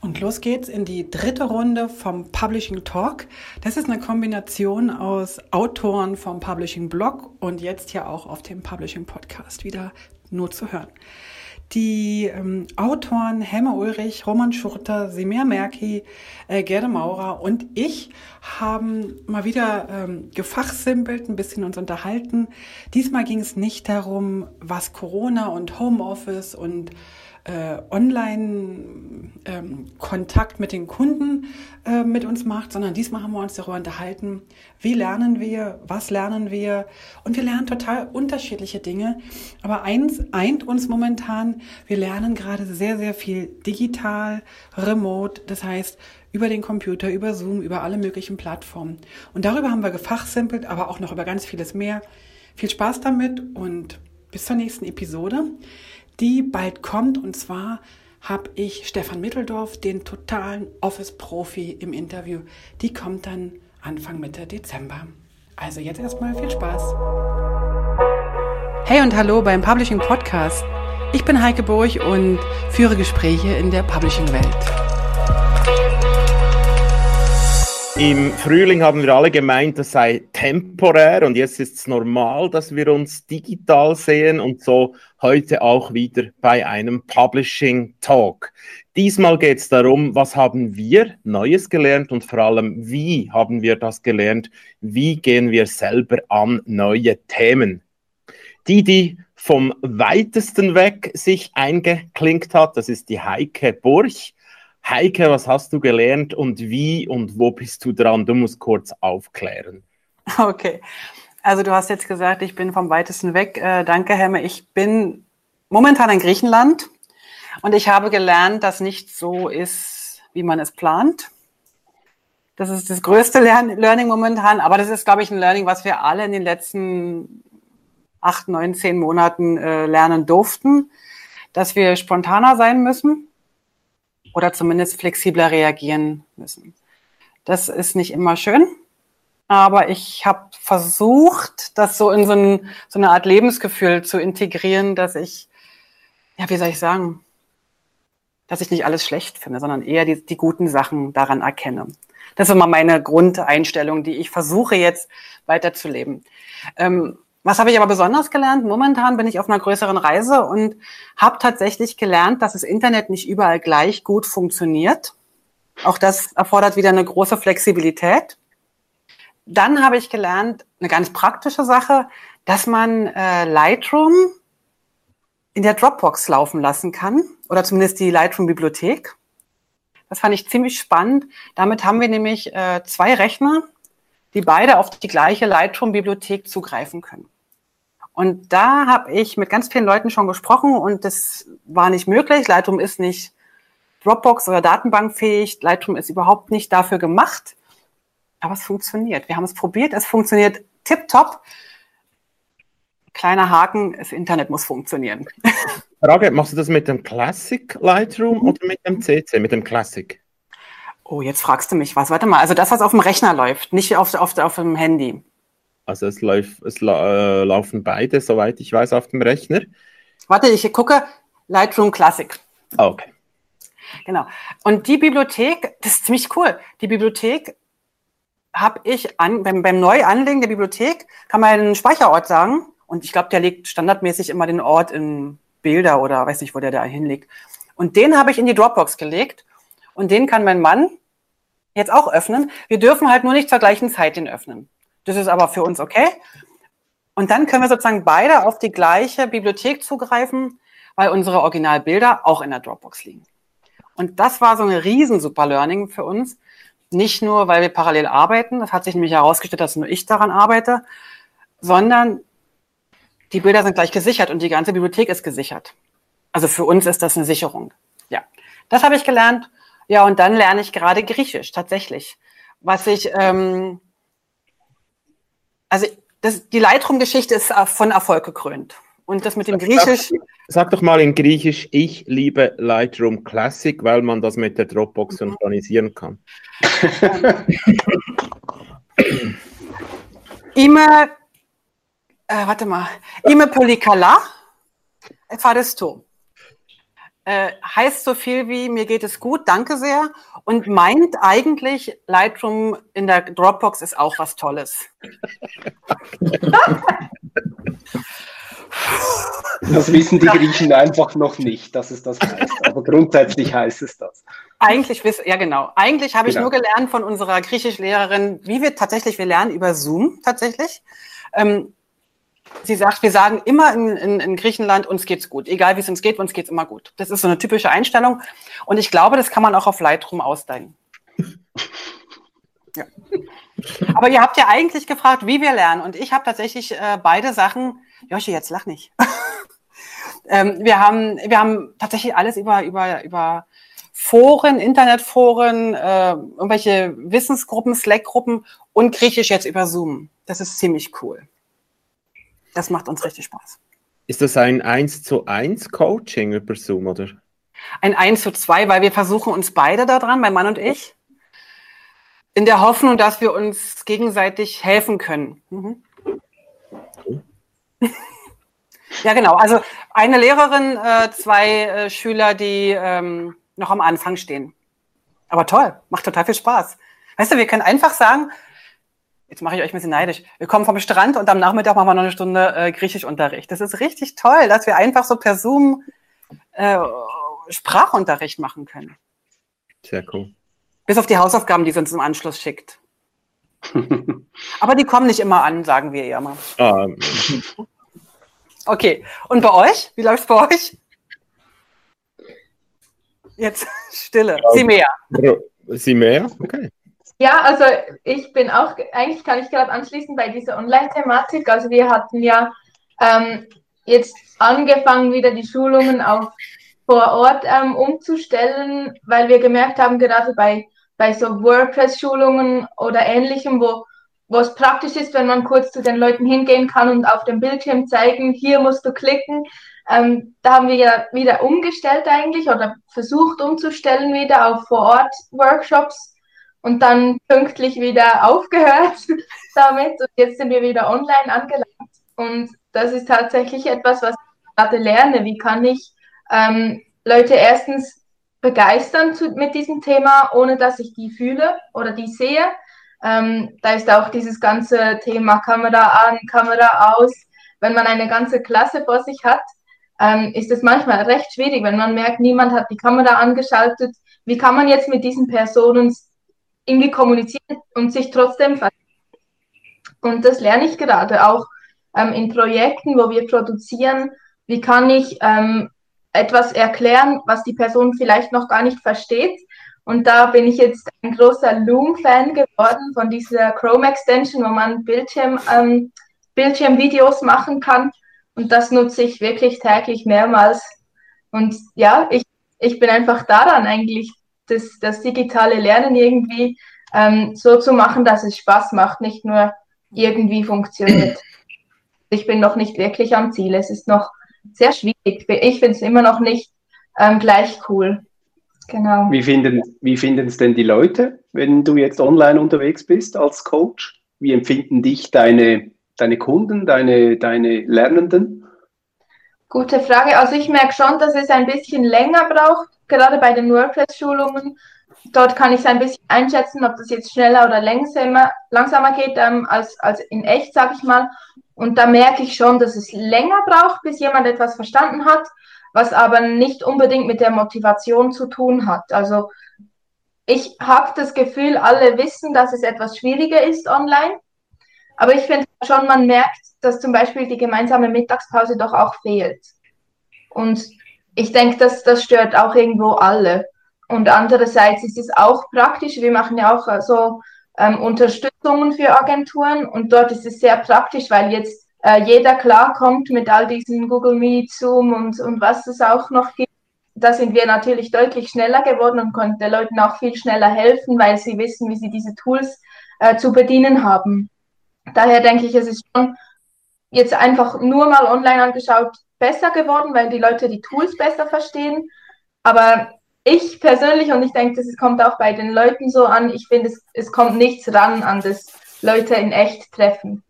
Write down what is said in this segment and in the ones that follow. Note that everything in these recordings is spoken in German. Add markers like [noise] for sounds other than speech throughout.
Und los geht's in die dritte Runde vom Publishing Talk. Das ist eine Kombination aus Autoren vom Publishing Blog und jetzt hier auch auf dem Publishing Podcast wieder nur zu hören. Die ähm, Autoren Helme Ulrich, Roman Schurter, Semir Merki, äh, Gerde Maurer und ich haben mal wieder ähm, gefachsimpelt, ein bisschen uns unterhalten. Diesmal ging es nicht darum, was Corona und Homeoffice und äh, Online-Kontakt ähm, mit den Kunden äh, mit uns macht, sondern diesmal haben wir uns darüber unterhalten, wie lernen wir, was lernen wir und wir lernen total unterschiedliche Dinge. Aber eins eint uns momentan, wir lernen gerade sehr, sehr viel digital, remote, das heißt über den Computer, über Zoom, über alle möglichen Plattformen. Und darüber haben wir gefachsimpelt, aber auch noch über ganz vieles mehr. Viel Spaß damit und bis zur nächsten Episode die bald kommt. Und zwar habe ich Stefan Mitteldorf, den totalen Office-Profi im Interview. Die kommt dann Anfang Mitte Dezember. Also jetzt erstmal viel Spaß. Hey und hallo beim Publishing Podcast. Ich bin Heike Burg und führe Gespräche in der Publishing-Welt. Im Frühling haben wir alle gemeint, das sei temporär und jetzt ist es normal, dass wir uns digital sehen und so heute auch wieder bei einem Publishing Talk. Diesmal geht es darum, was haben wir Neues gelernt und vor allem, wie haben wir das gelernt, wie gehen wir selber an neue Themen. Die, die vom weitesten weg sich eingeklinkt hat, das ist die Heike Burch. Heike, was hast du gelernt und wie und wo bist du dran? Du musst kurz aufklären. Okay. Also du hast jetzt gesagt, ich bin vom weitesten weg. Äh, danke, Hemme. Ich bin momentan in Griechenland und ich habe gelernt, dass nicht so ist, wie man es plant. Das ist das größte Lern Learning momentan, aber das ist, glaube ich, ein Learning, was wir alle in den letzten acht, neun, zehn Monaten äh, lernen durften, dass wir spontaner sein müssen oder zumindest flexibler reagieren müssen. Das ist nicht immer schön, aber ich habe versucht, das so in so, ein, so, eine Art Lebensgefühl zu integrieren, dass ich, ja, wie soll ich sagen, dass ich nicht alles schlecht finde, sondern eher die, die guten Sachen daran erkenne. Das ist immer meine Grundeinstellung, die ich versuche jetzt weiterzuleben. Ähm, was habe ich aber besonders gelernt? Momentan bin ich auf einer größeren Reise und habe tatsächlich gelernt, dass das Internet nicht überall gleich gut funktioniert. Auch das erfordert wieder eine große Flexibilität. Dann habe ich gelernt, eine ganz praktische Sache, dass man äh, Lightroom in der Dropbox laufen lassen kann oder zumindest die Lightroom-Bibliothek. Das fand ich ziemlich spannend. Damit haben wir nämlich äh, zwei Rechner, die beide auf die gleiche Lightroom-Bibliothek zugreifen können. Und da habe ich mit ganz vielen Leuten schon gesprochen und das war nicht möglich. Lightroom ist nicht Dropbox oder Datenbankfähig. Lightroom ist überhaupt nicht dafür gemacht. Aber es funktioniert. Wir haben es probiert. Es funktioniert tipptopp. Kleiner Haken, das Internet muss funktionieren. Frage, machst du das mit dem Classic Lightroom oder mit dem CC, mit dem Classic? Oh, jetzt fragst du mich was. Warte mal, also das, was auf dem Rechner läuft, nicht auf, auf, auf dem Handy. Also es, läuft, es la, äh, laufen beide, soweit ich weiß, auf dem Rechner. Warte, ich gucke Lightroom Classic. Ah, okay. Genau. Und die Bibliothek, das ist ziemlich cool. Die Bibliothek habe ich an, beim, beim Neuanlegen der Bibliothek, kann man einen Speicherort sagen. Und ich glaube, der legt standardmäßig immer den Ort in Bilder oder weiß nicht, wo der da hinlegt. Und den habe ich in die Dropbox gelegt. Und den kann mein Mann jetzt auch öffnen. Wir dürfen halt nur nicht zur gleichen Zeit den öffnen. Das ist aber für uns okay. Und dann können wir sozusagen beide auf die gleiche Bibliothek zugreifen, weil unsere Originalbilder auch in der Dropbox liegen. Und das war so eine riesen super Learning für uns. Nicht nur, weil wir parallel arbeiten, das hat sich nämlich herausgestellt, dass nur ich daran arbeite, sondern die Bilder sind gleich gesichert und die ganze Bibliothek ist gesichert. Also für uns ist das eine Sicherung. Ja, das habe ich gelernt. Ja, und dann lerne ich gerade Griechisch tatsächlich, was ich ähm, also das, die Lightroom-Geschichte ist von Erfolg gekrönt. Und das mit dem Griechisch. Sag, sag, doch mal in Griechisch, ich liebe Lightroom Classic, weil man das mit der Dropbox mhm. synchronisieren kann. [laughs] Ime, äh, warte mal, Ime Polikala, Faristo. Äh, heißt so viel wie mir geht es gut, danke sehr und meint eigentlich Lightroom in der Dropbox ist auch was Tolles. Das wissen die Griechen einfach noch nicht, dass es das heißt. Aber grundsätzlich heißt es das. Eigentlich wissen, ja genau. Eigentlich habe genau. ich nur gelernt von unserer Griechischlehrerin, wie wir tatsächlich, wir lernen über Zoom tatsächlich. Ähm, sie sagt, wir sagen immer in, in, in, Griechenland, uns geht's gut. Egal wie es uns geht, uns geht's immer gut. Das ist so eine typische Einstellung. Und ich glaube, das kann man auch auf Lightroom ausdeigen. Ja. Aber ihr habt ja eigentlich gefragt, wie wir lernen. Und ich habe tatsächlich äh, beide Sachen. Joshi, jetzt lach nicht. [laughs] ähm, wir, haben, wir haben tatsächlich alles über, über, über Foren, Internetforen, äh, irgendwelche Wissensgruppen, Slack-Gruppen und Griechisch jetzt über Zoom. Das ist ziemlich cool. Das macht uns richtig Spaß. Ist das ein 1 zu 1 Coaching über Zoom, oder? Ein 1 zu 2, weil wir versuchen uns beide daran, mein Mann und ich, in der Hoffnung, dass wir uns gegenseitig helfen können. Mhm. ja, genau. Also eine Lehrerin, äh, zwei äh, Schüler, die ähm, noch am Anfang stehen. Aber toll, macht total viel Spaß. Weißt du, wir können einfach sagen, jetzt mache ich euch ein bisschen neidisch, wir kommen vom Strand und am Nachmittag machen wir noch eine Stunde äh, Griechischunterricht. Das ist richtig toll, dass wir einfach so per Zoom äh, Sprachunterricht machen können. Sehr cool. Bis auf die Hausaufgaben, die sie uns im Anschluss schickt. [laughs] Aber die kommen nicht immer an, sagen wir eher mal. Ah. Okay, und bei euch? Wie läuft es bei euch? Jetzt [laughs] Stille. Sie mehr. Sie mehr? Okay. Ja, also ich bin auch, eigentlich kann ich gerade anschließen bei dieser Online-Thematik. Also wir hatten ja ähm, jetzt angefangen, wieder die Schulungen auf vor Ort ähm, umzustellen, weil wir gemerkt haben, gerade bei bei so WordPress-Schulungen oder ähnlichem, wo, wo es praktisch ist, wenn man kurz zu den Leuten hingehen kann und auf dem Bildschirm zeigen, hier musst du klicken. Ähm, da haben wir ja wieder umgestellt eigentlich oder versucht umzustellen wieder auf Vor-Ort-Workshops und dann pünktlich wieder aufgehört [laughs] damit. Und jetzt sind wir wieder online angelangt. Und das ist tatsächlich etwas, was ich gerade lerne. Wie kann ich ähm, Leute erstens begeistern zu, mit diesem Thema, ohne dass ich die fühle oder die sehe. Ähm, da ist auch dieses ganze Thema Kamera an, Kamera aus. Wenn man eine ganze Klasse vor sich hat, ähm, ist es manchmal recht schwierig, wenn man merkt, niemand hat die Kamera angeschaltet. Wie kann man jetzt mit diesen Personen irgendwie kommunizieren und sich trotzdem Und das lerne ich gerade auch ähm, in Projekten, wo wir produzieren. Wie kann ich ähm, etwas erklären, was die Person vielleicht noch gar nicht versteht. Und da bin ich jetzt ein großer Loom-Fan geworden von dieser Chrome-Extension, wo man Bildschirm, ähm, Bildschirmvideos machen kann. Und das nutze ich wirklich täglich mehrmals. Und ja, ich, ich bin einfach daran eigentlich, das, das digitale Lernen irgendwie ähm, so zu machen, dass es Spaß macht, nicht nur irgendwie funktioniert. [clears throat] Ich bin noch nicht wirklich am Ziel. Es ist noch sehr schwierig. Ich finde es immer noch nicht ähm, gleich cool. Genau. Wie finden wie es denn die Leute, wenn du jetzt online unterwegs bist als Coach? Wie empfinden dich deine, deine Kunden, deine, deine Lernenden? Gute Frage. Also ich merke schon, dass es ein bisschen länger braucht, gerade bei den WordPress-Schulungen. Dort kann ich es ein bisschen einschätzen, ob das jetzt schneller oder langsamer, langsamer geht ähm, als, als in echt, sage ich mal. Und da merke ich schon, dass es länger braucht, bis jemand etwas verstanden hat, was aber nicht unbedingt mit der Motivation zu tun hat. Also ich habe das Gefühl, alle wissen, dass es etwas schwieriger ist online. Aber ich finde schon, man merkt, dass zum Beispiel die gemeinsame Mittagspause doch auch fehlt. Und ich denke, dass das stört auch irgendwo alle. Und andererseits ist es auch praktisch. Wir machen ja auch so ähm, Unterstützungen für Agenturen und dort ist es sehr praktisch, weil jetzt äh, jeder klarkommt mit all diesen Google Meet, Zoom und, und was es auch noch gibt. Da sind wir natürlich deutlich schneller geworden und konnten den Leuten auch viel schneller helfen, weil sie wissen, wie sie diese Tools äh, zu bedienen haben. Daher denke ich, es ist schon jetzt einfach nur mal online angeschaut besser geworden, weil die Leute die Tools besser verstehen. Aber ich persönlich, und ich denke, das kommt auch bei den Leuten so an, ich finde, es, es kommt nichts ran an das Leute in echt treffen.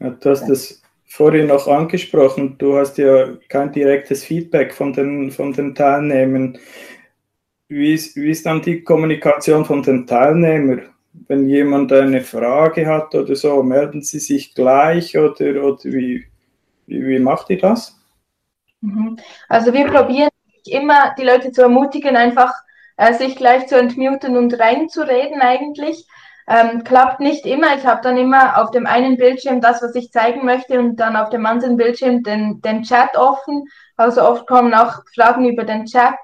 Ja, du hast das vorhin noch angesprochen, du hast ja kein direktes Feedback von den, von den Teilnehmern. Wie ist, wie ist dann die Kommunikation von den Teilnehmern? Wenn jemand eine Frage hat oder so, melden sie sich gleich oder, oder wie, wie, wie macht ihr das? Mhm. Also wir probieren immer die Leute zu ermutigen, einfach äh, sich gleich zu entmuten und reinzureden eigentlich. Ähm, klappt nicht immer. Ich habe dann immer auf dem einen Bildschirm das, was ich zeigen möchte und dann auf dem anderen Bildschirm den, den Chat offen. Also oft kommen auch Fragen über den Chat.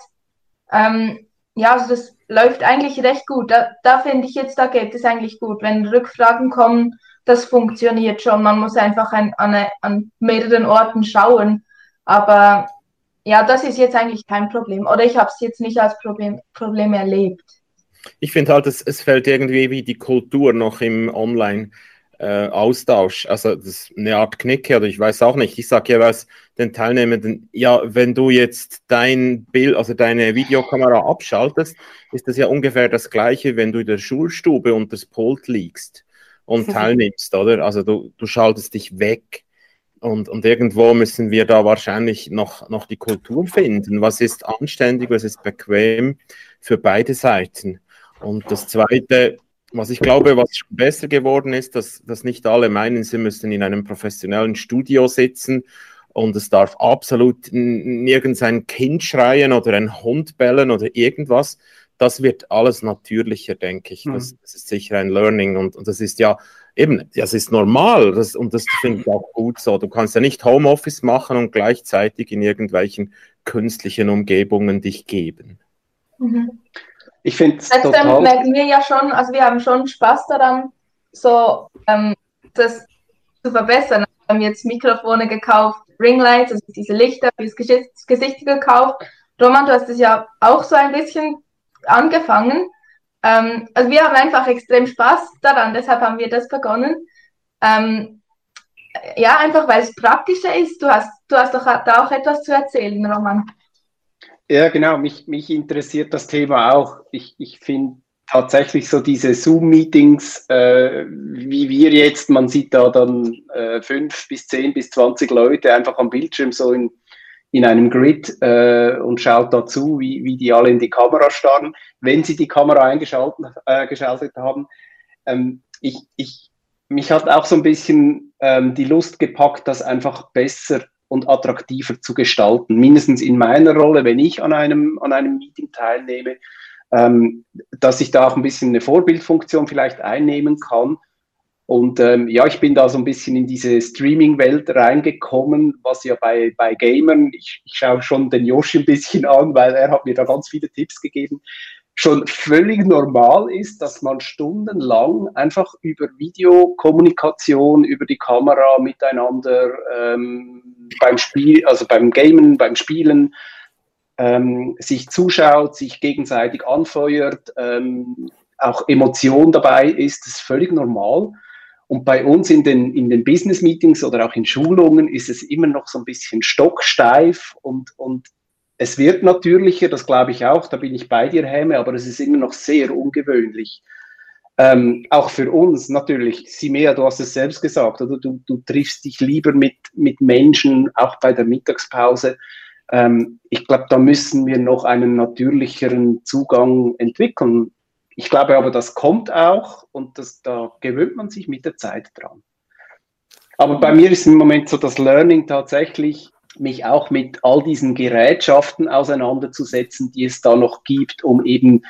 Ähm, ja, also das läuft eigentlich recht gut. Da, da finde ich jetzt, da geht es eigentlich gut. Wenn Rückfragen kommen, das funktioniert schon. Man muss einfach ein, an, an mehreren Orten schauen. Aber ja, das ist jetzt eigentlich kein Problem. Oder ich habe es jetzt nicht als Problem, Problem erlebt. Ich finde halt, es, es fällt irgendwie wie die Kultur noch im Online. Äh, Austausch, also das ist eine Art Knicke oder ich weiß auch nicht. Ich sage ja was den Teilnehmenden, ja, wenn du jetzt dein Bild, also deine Videokamera abschaltest, ist das ja ungefähr das gleiche, wenn du in der Schulstube unter das Pult liegst und [laughs] teilnimmst, oder? Also du, du schaltest dich weg. Und, und irgendwo müssen wir da wahrscheinlich noch, noch die Kultur finden. Was ist anständig, was ist bequem für beide Seiten? Und das Zweite, was ich glaube, was besser geworden ist, dass, dass nicht alle meinen, sie müssen in einem professionellen Studio sitzen und es darf absolut nirgends ein Kind schreien oder ein Hund bellen oder irgendwas. Das wird alles natürlicher, denke ich. Das, mhm. das ist sicher ein Learning und, und das ist ja eben, das ist normal das, und das finde ich auch gut so. Du kannst ja nicht Homeoffice machen und gleichzeitig in irgendwelchen künstlichen Umgebungen dich geben. Mhm. Ich finde es total... merken wir ja schon, also wir haben schon Spaß daran, so ähm, das zu verbessern. Wir haben jetzt Mikrofone gekauft, Ringlights, also diese Lichter fürs Gesicht gekauft. Roman, du hast es ja auch so ein bisschen angefangen. Ähm, also wir haben einfach extrem Spaß daran, deshalb haben wir das begonnen. Ähm, ja, einfach weil es praktischer ist. Du hast, du hast doch da auch etwas zu erzählen, Roman. Ja, genau, mich, mich interessiert das Thema auch. Ich, ich finde tatsächlich so diese Zoom-Meetings, äh, wie wir jetzt, man sieht da dann äh, fünf bis zehn bis zwanzig Leute einfach am Bildschirm so in in einem Grid äh, und schaut dazu, wie, wie die alle in die Kamera starren, wenn sie die Kamera eingeschaltet äh, geschaltet haben. Ähm, ich, ich, mich hat auch so ein bisschen ähm, die Lust gepackt, das einfach besser und attraktiver zu gestalten. Mindestens in meiner Rolle, wenn ich an einem, an einem Meeting teilnehme, ähm, dass ich da auch ein bisschen eine Vorbildfunktion vielleicht einnehmen kann und ähm, ja, ich bin da so ein bisschen in diese Streaming-Welt reingekommen, was ja bei, bei Gamern, ich, ich schaue schon den Yoshi ein bisschen an, weil er hat mir da ganz viele Tipps gegeben, schon völlig normal ist, dass man stundenlang einfach über Videokommunikation, über die Kamera miteinander ähm, beim Spiel, also beim Gamen, beim Spielen, ähm, sich zuschaut, sich gegenseitig anfeuert, ähm, auch Emotion dabei ist, das ist völlig normal. Und bei uns in den, in den Business Meetings oder auch in Schulungen ist es immer noch so ein bisschen stocksteif und, und es wird natürlicher, das glaube ich auch, da bin ich bei dir, Häme, aber es ist immer noch sehr ungewöhnlich. Ähm, auch für uns natürlich, Simea, du hast es selbst gesagt, oder du, du triffst dich lieber mit, mit Menschen, auch bei der Mittagspause. Ähm, ich glaube, da müssen wir noch einen natürlicheren Zugang entwickeln. Ich glaube aber, das kommt auch und das, da gewöhnt man sich mit der Zeit dran. Aber bei mir ist im Moment so das Learning tatsächlich, mich auch mit all diesen Gerätschaften auseinanderzusetzen, die es da noch gibt, um eben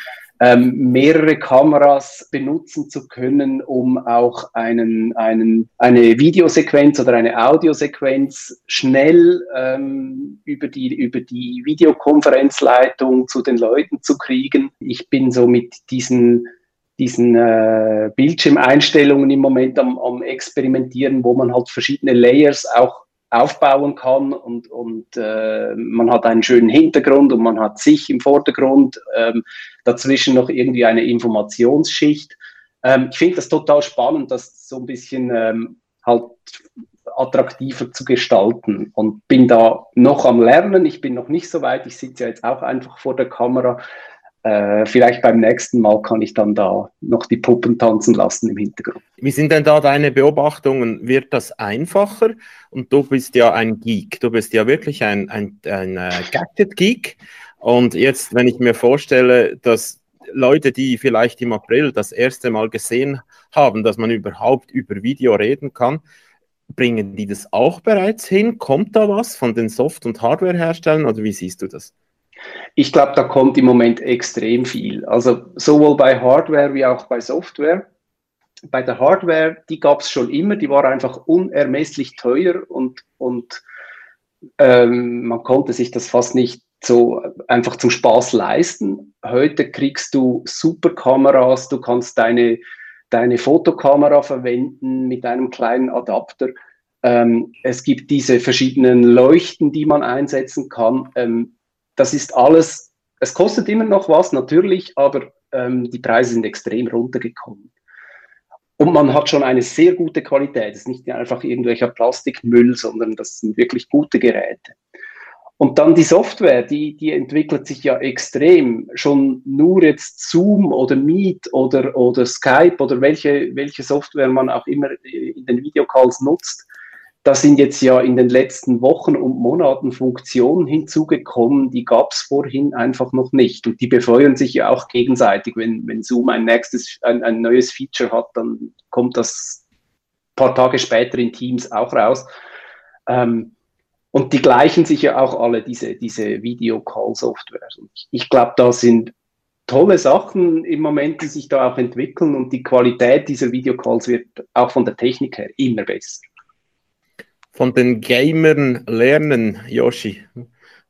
ähm, mehrere Kameras benutzen zu können, um auch einen, einen, eine Videosequenz oder eine Audiosequenz schnell ähm, über, die, über die Videokonferenzleitung zu den Leuten zu kriegen. Ich bin so mit diesen diesen äh, Bildschirmeinstellungen im Moment am, am Experimentieren, wo man halt verschiedene Layers auch aufbauen kann und, und äh, man hat einen schönen Hintergrund und man hat sich im Vordergrund, ähm, dazwischen noch irgendwie eine Informationsschicht. Ähm, ich finde das total spannend, das so ein bisschen ähm, halt attraktiver zu gestalten und bin da noch am Lernen. Ich bin noch nicht so weit. Ich sitze ja jetzt auch einfach vor der Kamera. Äh, vielleicht beim nächsten Mal kann ich dann da noch die Puppen tanzen lassen im Hintergrund. Wie sind denn da deine Beobachtungen? Wird das einfacher? Und du bist ja ein Geek. Du bist ja wirklich ein, ein, ein äh, Gadget-Geek. Und jetzt, wenn ich mir vorstelle, dass Leute, die vielleicht im April das erste Mal gesehen haben, dass man überhaupt über Video reden kann, bringen die das auch bereits hin? Kommt da was von den Soft- und Hardware-Herstellern oder wie siehst du das? Ich glaube, da kommt im Moment extrem viel. Also sowohl bei Hardware wie auch bei Software. Bei der Hardware, die gab es schon immer, die war einfach unermesslich teuer und, und ähm, man konnte sich das fast nicht so einfach zum Spaß leisten. Heute kriegst du super Kameras, du kannst deine, deine Fotokamera verwenden mit einem kleinen Adapter. Ähm, es gibt diese verschiedenen Leuchten, die man einsetzen kann. Ähm, das ist alles, es kostet immer noch was, natürlich, aber ähm, die Preise sind extrem runtergekommen. Und man hat schon eine sehr gute Qualität. Es ist nicht einfach irgendwelcher Plastikmüll, sondern das sind wirklich gute Geräte. Und dann die Software, die, die entwickelt sich ja extrem. Schon nur jetzt Zoom oder Meet oder, oder Skype oder welche, welche Software man auch immer in den Videocalls nutzt, da sind jetzt ja in den letzten Wochen und Monaten Funktionen hinzugekommen, die gab es vorhin einfach noch nicht. Und die befeuern sich ja auch gegenseitig. Wenn, wenn Zoom ein nächstes, ein, ein neues Feature hat, dann kommt das ein paar Tage später in Teams auch raus. Ähm, und die gleichen sich ja auch alle, diese, diese Video-Call-Software. Ich, ich glaube, da sind tolle Sachen im Moment, die sich da auch entwickeln und die Qualität dieser Videocalls wird auch von der Technik her immer besser von den Gamern lernen, Yoshi?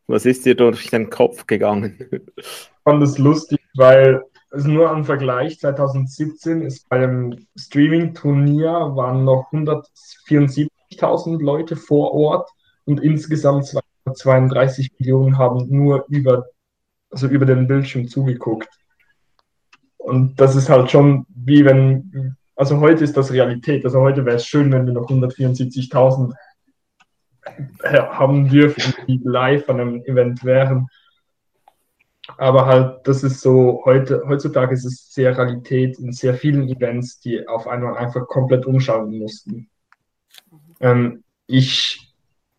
Was ist dir durch den Kopf gegangen? Ich fand es lustig, weil es nur ein Vergleich 2017 ist bei dem Streaming-Turnier waren noch 174.000 Leute vor Ort und insgesamt 232 Millionen haben nur über, also über den Bildschirm zugeguckt. Und das ist halt schon wie wenn, also heute ist das Realität. Also heute wäre es schön, wenn wir noch 174.000 haben dürfen, die live an einem Event wären. Aber halt, das ist so, heute, heutzutage ist es sehr Realität in sehr vielen Events, die auf einmal einfach komplett umschalten mussten. Ähm, ich,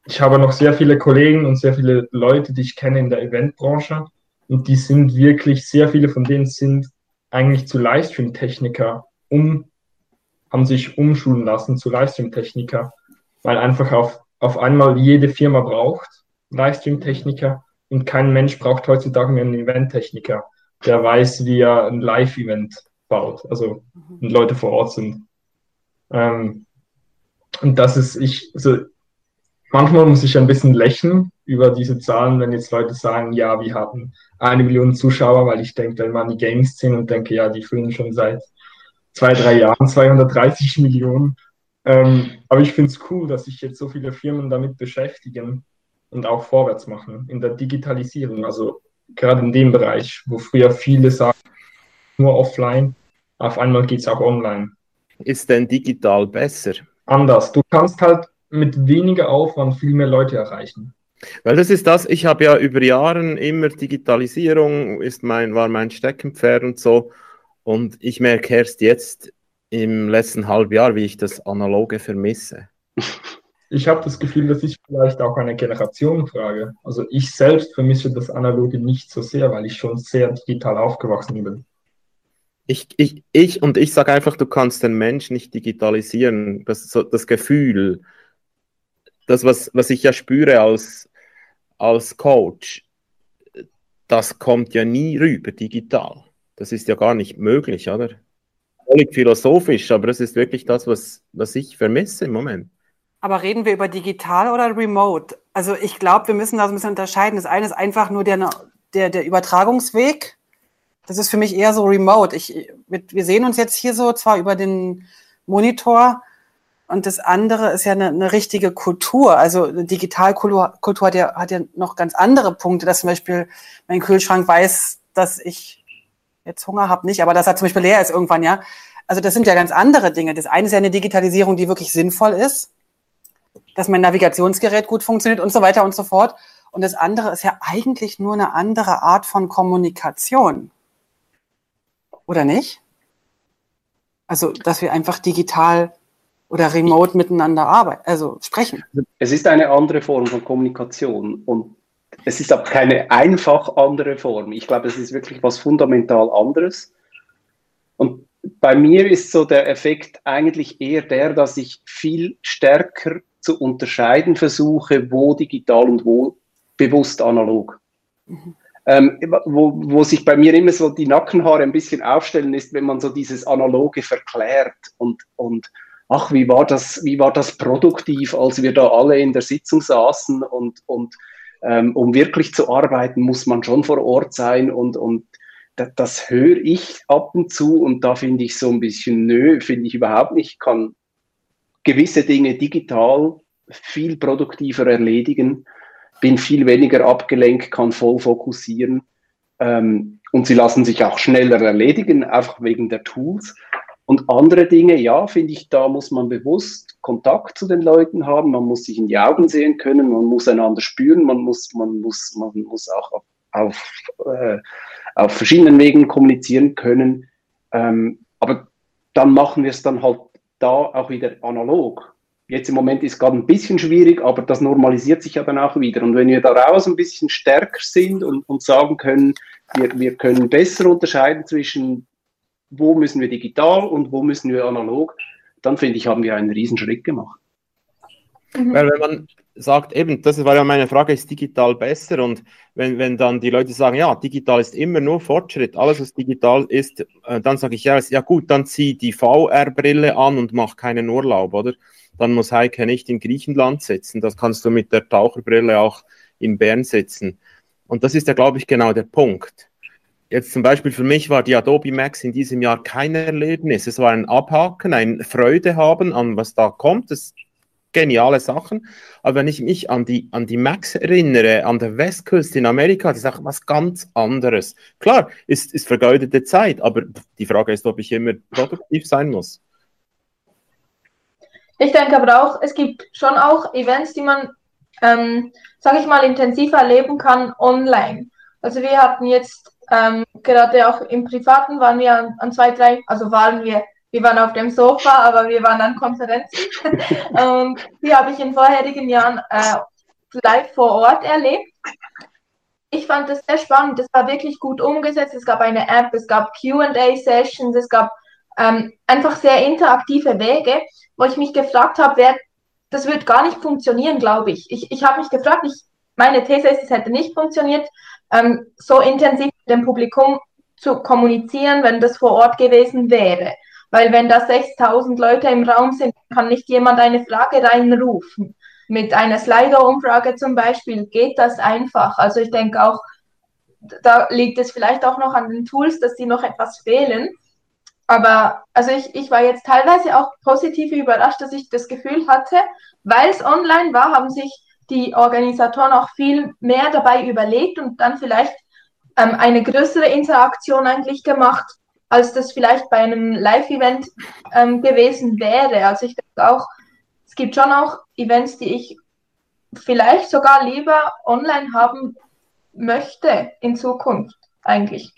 ich habe noch sehr viele Kollegen und sehr viele Leute, die ich kenne in der Eventbranche und die sind wirklich, sehr viele von denen sind eigentlich zu Livestream-Techniker um, haben sich umschulen lassen zu Livestream-Techniker, weil einfach auf auf einmal jede Firma braucht, Livestream-Techniker, und kein Mensch braucht heutzutage mehr einen Event-Techniker, der weiß, wie er ein Live-Event baut, also und Leute vor Ort sind. Ähm, und das ist, ich, also manchmal muss ich ein bisschen lächeln über diese Zahlen, wenn jetzt Leute sagen, ja, wir hatten eine Million Zuschauer, weil ich denke dann mal an die Gaming-Szene und denke, ja, die füllen schon seit zwei, drei Jahren 230 Millionen. Ähm, aber ich finde es cool, dass sich jetzt so viele Firmen damit beschäftigen und auch vorwärts machen in der Digitalisierung. Also gerade in dem Bereich, wo früher viele sagen, nur offline, auf einmal geht es auch online. Ist denn digital besser? Anders. Du kannst halt mit weniger Aufwand viel mehr Leute erreichen. Weil das ist das, ich habe ja über Jahre immer Digitalisierung ist mein, war mein Steckenpferd und so. Und ich merke erst jetzt, im letzten Halbjahr, wie ich das Analoge vermisse. [laughs] Ich habe das Gefühl, das ist vielleicht auch eine Generationenfrage. Also ich selbst vermisse das Analoge nicht so sehr, weil ich schon sehr digital aufgewachsen bin. Ich, ich, ich und ich sage einfach, du kannst den Mensch nicht digitalisieren. Das, das Gefühl, das, was, was ich ja spüre als, als Coach, das kommt ja nie rüber digital. Das ist ja gar nicht möglich, oder? Völlig philosophisch, aber das ist wirklich das, was, was ich vermisse im Moment. Aber reden wir über digital oder remote? Also ich glaube, wir müssen da so ein bisschen unterscheiden. Das eine ist einfach nur der, der, der Übertragungsweg. Das ist für mich eher so remote. Ich, wir sehen uns jetzt hier so zwar über den Monitor und das andere ist ja eine, eine richtige Kultur. Also eine Digitalkultur Kultur hat, ja, hat ja noch ganz andere Punkte, dass zum Beispiel mein Kühlschrank weiß, dass ich jetzt Hunger habe nicht, aber dass er zum Beispiel leer ist irgendwann, ja. Also das sind ja ganz andere Dinge. Das eine ist ja eine Digitalisierung, die wirklich sinnvoll ist, dass mein Navigationsgerät gut funktioniert und so weiter und so fort. Und das andere ist ja eigentlich nur eine andere Art von Kommunikation. Oder nicht? Also, dass wir einfach digital oder remote miteinander arbeiten, also sprechen. Es ist eine andere Form von Kommunikation und es ist aber keine einfach andere Form. Ich glaube, es ist wirklich was fundamental anderes. Und bei mir ist so der Effekt eigentlich eher der, dass ich viel stärker zu unterscheiden versuche, wo digital und wo bewusst analog. Mhm. Ähm, wo, wo sich bei mir immer so die Nackenhaare ein bisschen aufstellen, ist, wenn man so dieses Analoge verklärt und, und ach, wie war das, wie war das produktiv, als wir da alle in der Sitzung saßen und, und ähm, um wirklich zu arbeiten, muss man schon vor Ort sein und, und das, höre ich ab und zu und da finde ich so ein bisschen, nö, finde ich überhaupt nicht, ich kann gewisse Dinge digital viel produktiver erledigen, bin viel weniger abgelenkt, kann voll fokussieren ähm, und sie lassen sich auch schneller erledigen, einfach wegen der Tools. Und andere Dinge, ja, finde ich, da muss man bewusst Kontakt zu den Leuten haben, man muss sich in die Augen sehen können, man muss einander spüren, man muss, man muss, man muss auch auf, auf, äh, auf verschiedenen Wegen kommunizieren können. Ähm, aber dann machen wir es dann halt da auch wieder analog. Jetzt im Moment ist es gerade ein bisschen schwierig, aber das normalisiert sich ja dann auch wieder. Und wenn wir daraus ein bisschen stärker sind und, und sagen können, wir, wir können besser unterscheiden zwischen, wo müssen wir digital und wo müssen wir analog, dann finde ich, haben wir einen Riesenschritt gemacht. Mhm. Weil wenn man sagt, eben, das war ja meine Frage, ist digital besser? Und wenn, wenn dann die Leute sagen, ja, digital ist immer nur Fortschritt, alles was digital ist, äh, dann sage ich, ja, ja gut, dann zieh die VR-Brille an und mach keinen Urlaub, oder? dann muss Heike nicht in Griechenland sitzen. Das kannst du mit der Taucherbrille auch in Bern sitzen. Und das ist ja, glaube ich, genau der Punkt. Jetzt zum Beispiel für mich war die Adobe Max in diesem Jahr kein Erlebnis. Es war ein Abhaken, ein Freude haben an was da kommt. Das geniale Sachen. Aber wenn ich mich an die, an die Max erinnere, an der Westküste in Amerika, das ist auch was ganz anderes. Klar, ist, ist vergeudete Zeit, aber die Frage ist, ob ich immer produktiv sein muss. Ich denke aber auch, es gibt schon auch Events, die man, ähm, sage ich mal, intensiver erleben kann online. Also wir hatten jetzt ähm, gerade auch im Privaten waren wir an, an, zwei, drei, also waren wir, wir waren auf dem Sofa, aber wir waren an Konferenzen. Und [laughs] die habe ich in vorherigen Jahren äh, live vor Ort erlebt. Ich fand das sehr spannend. Das war wirklich gut umgesetzt. Es gab eine App, es gab QA-Sessions, es gab ähm, einfach sehr interaktive Wege wo ich mich gefragt habe, wer, das wird gar nicht funktionieren, glaube ich. Ich, ich habe mich gefragt, ich, meine These ist, es hätte nicht funktioniert, ähm, so intensiv mit dem Publikum zu kommunizieren, wenn das vor Ort gewesen wäre. Weil wenn da 6000 Leute im Raum sind, kann nicht jemand eine Frage reinrufen. Mit einer Slido-Umfrage zum Beispiel geht das einfach. Also ich denke auch, da liegt es vielleicht auch noch an den Tools, dass sie noch etwas fehlen. Aber also ich, ich war jetzt teilweise auch positiv überrascht, dass ich das Gefühl hatte, weil es online war, haben sich die Organisatoren auch viel mehr dabei überlegt und dann vielleicht ähm, eine größere Interaktion eigentlich gemacht, als das vielleicht bei einem Live-Event ähm, gewesen wäre. Also ich denke auch, es gibt schon auch Events, die ich vielleicht sogar lieber online haben möchte in Zukunft eigentlich.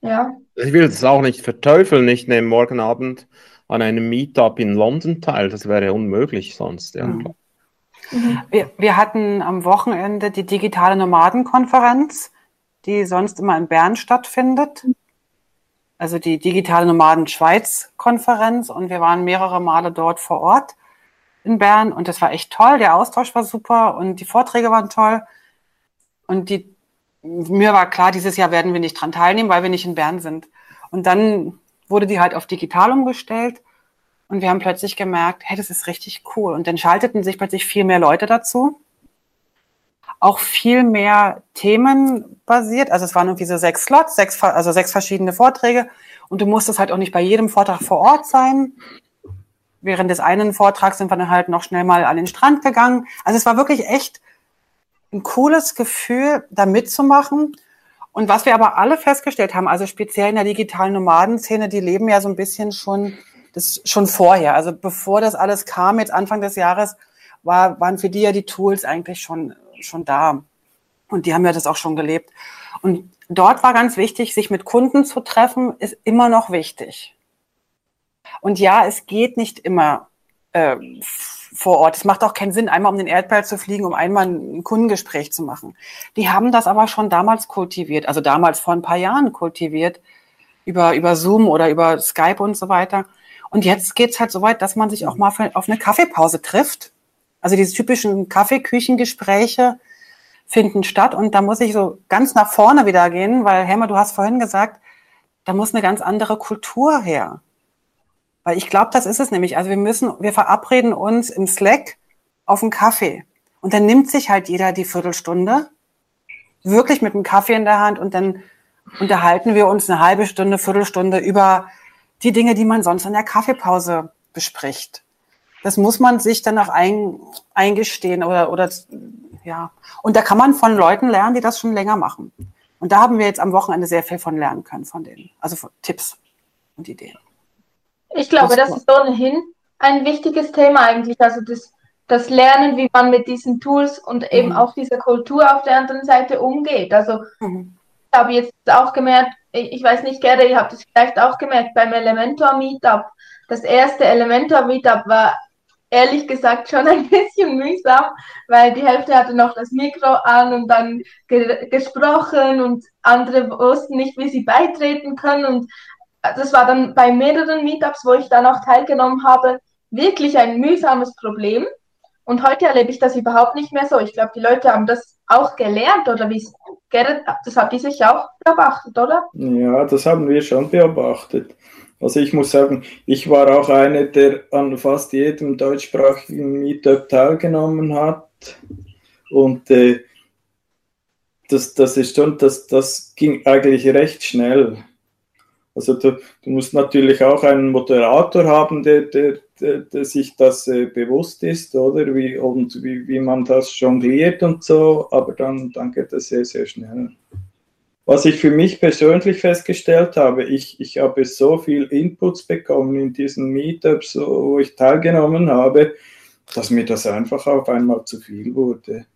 Ja. Ich will das auch nicht verteufeln. Ich nehme morgen Abend an einem Meetup in London teil. Das wäre unmöglich sonst. Ja. Mhm. Wir, wir, hatten am Wochenende die digitale Nomadenkonferenz, die sonst immer in Bern stattfindet. Also die digitale Nomaden Schweiz Konferenz und wir waren mehrere Male dort vor Ort in Bern und das war echt toll. Der Austausch war super und die Vorträge waren toll. Und die mir war klar, dieses Jahr werden wir nicht dran teilnehmen, weil wir nicht in Bern sind. Und dann wurde die halt auf digital umgestellt und wir haben plötzlich gemerkt, hey, das ist richtig cool. Und dann schalteten sich plötzlich viel mehr Leute dazu. Auch viel mehr Themen basiert. Also es waren irgendwie so sechs Slots, sechs, also sechs verschiedene Vorträge. Und du musstest halt auch nicht bei jedem Vortrag vor Ort sein. Während des einen Vortrags sind wir dann halt noch schnell mal an den Strand gegangen. Also es war wirklich echt ein cooles Gefühl, da mitzumachen. Und was wir aber alle festgestellt haben, also speziell in der digitalen Nomadenszene, die leben ja so ein bisschen schon, das schon vorher. Also bevor das alles kam, jetzt Anfang des Jahres, war, waren für die ja die Tools eigentlich schon, schon da. Und die haben ja das auch schon gelebt. Und dort war ganz wichtig, sich mit Kunden zu treffen, ist immer noch wichtig. Und ja, es geht nicht immer äh, vor Ort. Es macht auch keinen Sinn, einmal um den Erdball zu fliegen, um einmal ein Kundengespräch zu machen. Die haben das aber schon damals kultiviert, also damals vor ein paar Jahren kultiviert, über, über Zoom oder über Skype und so weiter. Und jetzt geht's halt so weit, dass man sich auch mal für, auf eine Kaffeepause trifft. Also diese typischen Kaffeeküchengespräche finden statt. Und da muss ich so ganz nach vorne wieder gehen, weil Helmer, du hast vorhin gesagt, da muss eine ganz andere Kultur her. Weil ich glaube, das ist es nämlich. Also wir müssen, wir verabreden uns im Slack auf einen Kaffee. Und dann nimmt sich halt jeder die Viertelstunde, wirklich mit einem Kaffee in der Hand und dann unterhalten wir uns eine halbe Stunde, Viertelstunde über die Dinge, die man sonst in der Kaffeepause bespricht. Das muss man sich dann auch ein, eingestehen oder, oder, ja. Und da kann man von Leuten lernen, die das schon länger machen. Und da haben wir jetzt am Wochenende sehr viel von lernen können, von denen. Also von Tipps und Ideen. Ich glaube, das, das ist ohnehin ein wichtiges Thema eigentlich. Also das, das Lernen, wie man mit diesen Tools und eben mhm. auch dieser Kultur auf der anderen Seite umgeht. Also mhm. ich habe jetzt auch gemerkt, ich weiß nicht, Gerda, ihr habt es vielleicht auch gemerkt, beim Elementor Meetup. Das erste Elementor Meetup war ehrlich gesagt schon ein [laughs] bisschen mühsam, weil die Hälfte hatte noch das Mikro an und dann ge gesprochen und andere wussten nicht, wie sie beitreten können. Und das war dann bei mehreren Meetups, wo ich dann auch teilgenommen habe, wirklich ein mühsames Problem. Und heute erlebe ich das überhaupt nicht mehr so. Ich glaube, die Leute haben das auch gelernt oder wie Gerrit, das habt ihr sich auch beobachtet, oder? Ja, das haben wir schon beobachtet. Also ich muss sagen, ich war auch einer, der an fast jedem deutschsprachigen Meetup teilgenommen hat. Und äh, das, das ist schon, das, das ging eigentlich recht schnell. Also du, du musst natürlich auch einen Moderator haben, der, der sich das äh, bewusst ist, oder? Wie, und wie, wie man das jongliert und so, aber dann, dann geht das sehr, sehr schnell. Was ich für mich persönlich festgestellt habe, ich, ich habe so viel Inputs bekommen in diesen Meetups, wo ich teilgenommen habe, dass mir das einfach auf einmal zu viel wurde.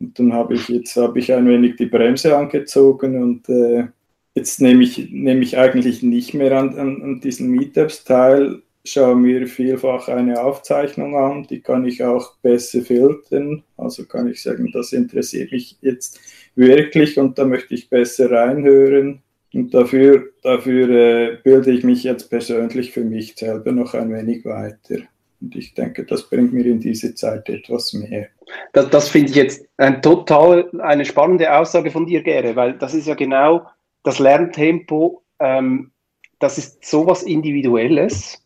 Und dann habe ich jetzt habe ich ein wenig die Bremse angezogen und äh, Jetzt nehme ich, nehme ich eigentlich nicht mehr an, an, an diesen Meetups teil, schaue mir vielfach eine Aufzeichnung an, die kann ich auch besser filtern. Also kann ich sagen, das interessiert mich jetzt wirklich und da möchte ich besser reinhören. Und dafür, dafür äh, bilde ich mich jetzt persönlich für mich selber noch ein wenig weiter. Und ich denke, das bringt mir in diese Zeit etwas mehr. Das, das finde ich jetzt ein total eine spannende Aussage von dir, Gere, weil das ist ja genau das Lerntempo, ähm, das ist sowas Individuelles.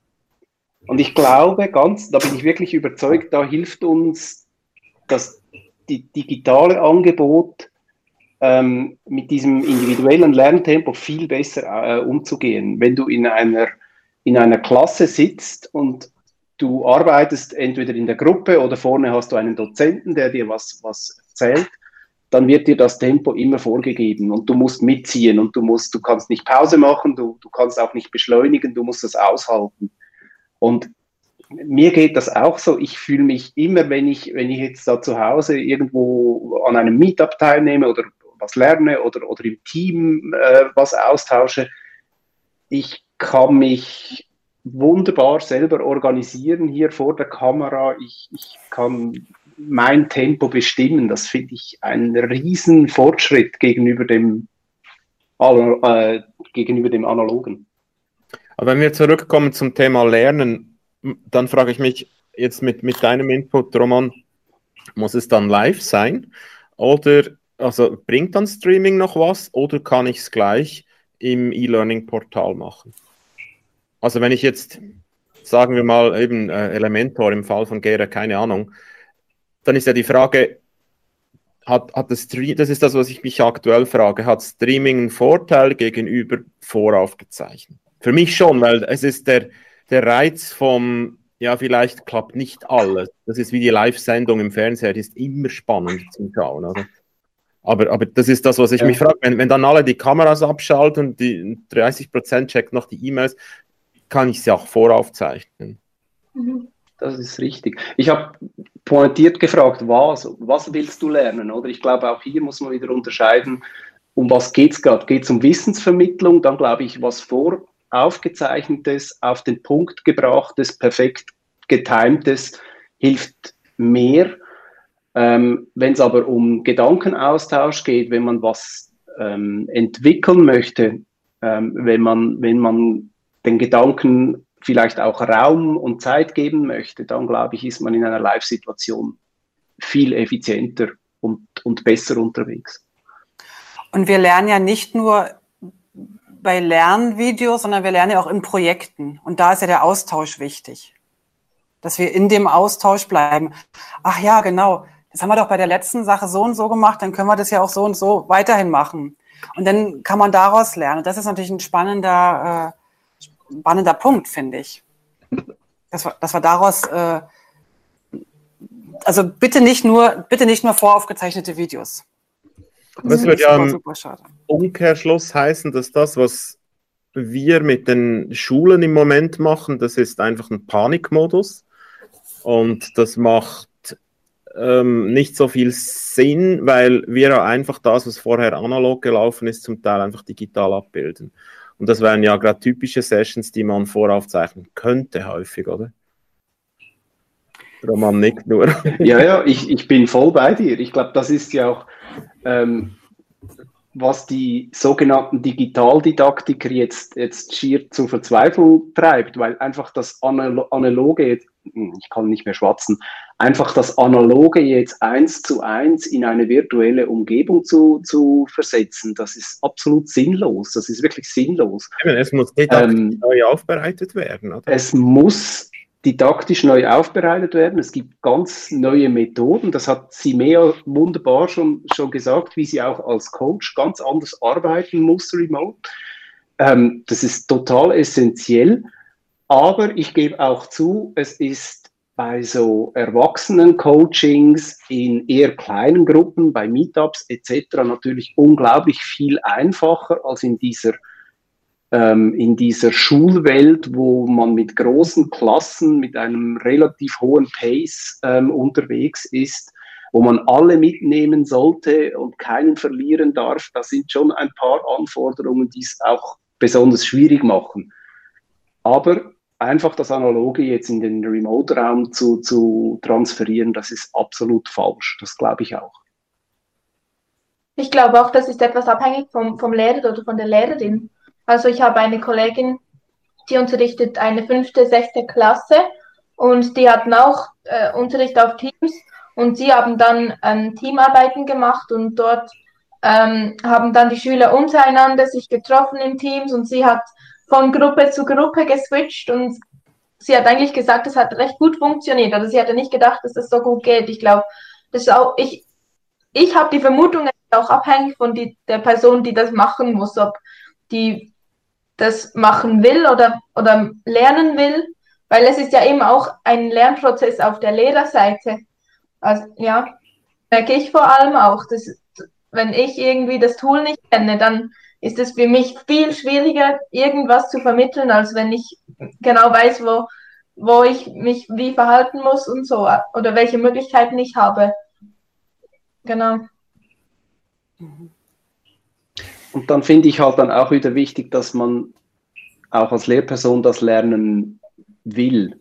Und ich glaube ganz, da bin ich wirklich überzeugt, da hilft uns das die digitale Angebot ähm, mit diesem individuellen Lerntempo viel besser äh, umzugehen. Wenn du in einer, in einer Klasse sitzt und du arbeitest entweder in der Gruppe oder vorne hast du einen Dozenten, der dir was, was erzählt, dann wird dir das Tempo immer vorgegeben und du musst mitziehen und du musst, du kannst nicht Pause machen, du, du kannst auch nicht beschleunigen, du musst das aushalten. Und mir geht das auch so. Ich fühle mich immer, wenn ich, wenn ich jetzt da zu Hause irgendwo an einem Meetup teilnehme oder was lerne oder, oder im Team äh, was austausche, ich kann mich wunderbar selber organisieren hier vor der Kamera. Ich, ich kann mein Tempo bestimmen. Das finde ich einen riesen Fortschritt gegenüber dem, äh, gegenüber dem Analogen. Aber wenn wir zurückkommen zum Thema Lernen, dann frage ich mich jetzt mit, mit deinem Input, Roman, muss es dann live sein? Oder also bringt dann Streaming noch was oder kann ich es gleich im E-Learning-Portal machen? Also wenn ich jetzt, sagen wir mal, eben äh, Elementor im Fall von Gera, keine Ahnung, dann ist ja die Frage, hat, hat das, das ist das, was ich mich aktuell frage, hat Streaming einen Vorteil gegenüber voraufgezeichnet? Für mich schon, weil es ist der, der Reiz vom, ja, vielleicht klappt nicht alles. Das ist wie die Live-Sendung im Fernseher, die ist immer spannend zum Schauen. Oder? Aber, aber das ist das, was ich ja. mich frage. Wenn, wenn dann alle die Kameras abschalten und die 30% checkt noch die E-Mails, kann ich sie auch voraufzeichnen. Mhm. Das ist richtig. Ich habe pointiert gefragt, was, was willst du lernen? Oder ich glaube, auch hier muss man wieder unterscheiden, um was geht es gerade? Geht es um Wissensvermittlung? Dann glaube ich, was voraufgezeichnetes, auf den Punkt gebrachtes, perfekt getimtes hilft mehr. Ähm, wenn es aber um Gedankenaustausch geht, wenn man was ähm, entwickeln möchte, ähm, wenn, man, wenn man den Gedanken vielleicht auch Raum und Zeit geben möchte, dann glaube ich, ist man in einer Live-Situation viel effizienter und, und besser unterwegs. Und wir lernen ja nicht nur bei Lernvideos, sondern wir lernen ja auch in Projekten. Und da ist ja der Austausch wichtig. Dass wir in dem Austausch bleiben. Ach ja, genau. Das haben wir doch bei der letzten Sache so und so gemacht, dann können wir das ja auch so und so weiterhin machen. Und dann kann man daraus lernen. Das ist natürlich ein spannender, äh, spannender Punkt, finde ich. Dass wir, dass wir daraus, äh, also bitte nicht nur, bitte nicht nur voraufgezeichnete Videos. Das, wird ja im Umkehrschluss heißen, dass das, was wir mit den Schulen im Moment machen, das ist einfach ein Panikmodus. Und das macht ähm, nicht so viel Sinn, weil wir einfach das, was vorher analog gelaufen ist, zum Teil einfach digital abbilden. Und das wären ja gerade typische Sessions, die man voraufzeichnen könnte, häufig, oder? Roman nickt nur. Ja, ja, ich, ich bin voll bei dir. Ich glaube, das ist ja auch ähm, was die sogenannten Digitaldidaktiker jetzt, jetzt schier zur Verzweiflung treibt, weil einfach das Analoge, hm, ich kann nicht mehr schwatzen, einfach das Analoge jetzt eins zu eins in eine virtuelle Umgebung zu, zu versetzen, das ist absolut sinnlos. Das ist wirklich sinnlos. Es muss ähm, neu aufbereitet werden. Oder? Es muss didaktisch neu aufbereitet werden. Es gibt ganz neue Methoden. Das hat Simea wunderbar schon, schon gesagt, wie sie auch als Coach ganz anders arbeiten muss remote. Ähm, das ist total essentiell. Aber ich gebe auch zu, es ist bei so Erwachsenen-Coachings in eher kleinen Gruppen, bei Meetups etc. natürlich unglaublich viel einfacher als in dieser ähm, in dieser Schulwelt, wo man mit großen Klassen, mit einem relativ hohen Pace ähm, unterwegs ist, wo man alle mitnehmen sollte und keinen verlieren darf, da sind schon ein paar Anforderungen, die es auch besonders schwierig machen. Aber einfach das Analoge jetzt in den Remote-Raum zu, zu transferieren, das ist absolut falsch. Das glaube ich auch. Ich glaube auch, das ist etwas abhängig vom, vom Lehrer oder von der Lehrerin. Also ich habe eine Kollegin, die unterrichtet eine fünfte, sechste Klasse und die hatten auch äh, Unterricht auf Teams und sie haben dann ähm, Teamarbeiten gemacht und dort ähm, haben dann die Schüler untereinander sich getroffen in Teams und sie hat von Gruppe zu Gruppe geswitcht und sie hat eigentlich gesagt, es hat recht gut funktioniert. Also sie hatte nicht gedacht, dass das so gut geht. Ich glaube, das ist auch, ich, ich habe die Vermutung, es ist auch abhängig von die, der Person, die das machen muss, ob die das machen will oder, oder lernen will, weil es ist ja eben auch ein Lernprozess auf der Lehrerseite. Also ja, merke ich vor allem auch, dass wenn ich irgendwie das Tool nicht kenne, dann ist es für mich viel schwieriger, irgendwas zu vermitteln, als wenn ich genau weiß, wo, wo ich mich wie verhalten muss und so, oder welche Möglichkeiten ich habe. Genau. Mhm. Und dann finde ich halt dann auch wieder wichtig, dass man auch als Lehrperson das lernen will.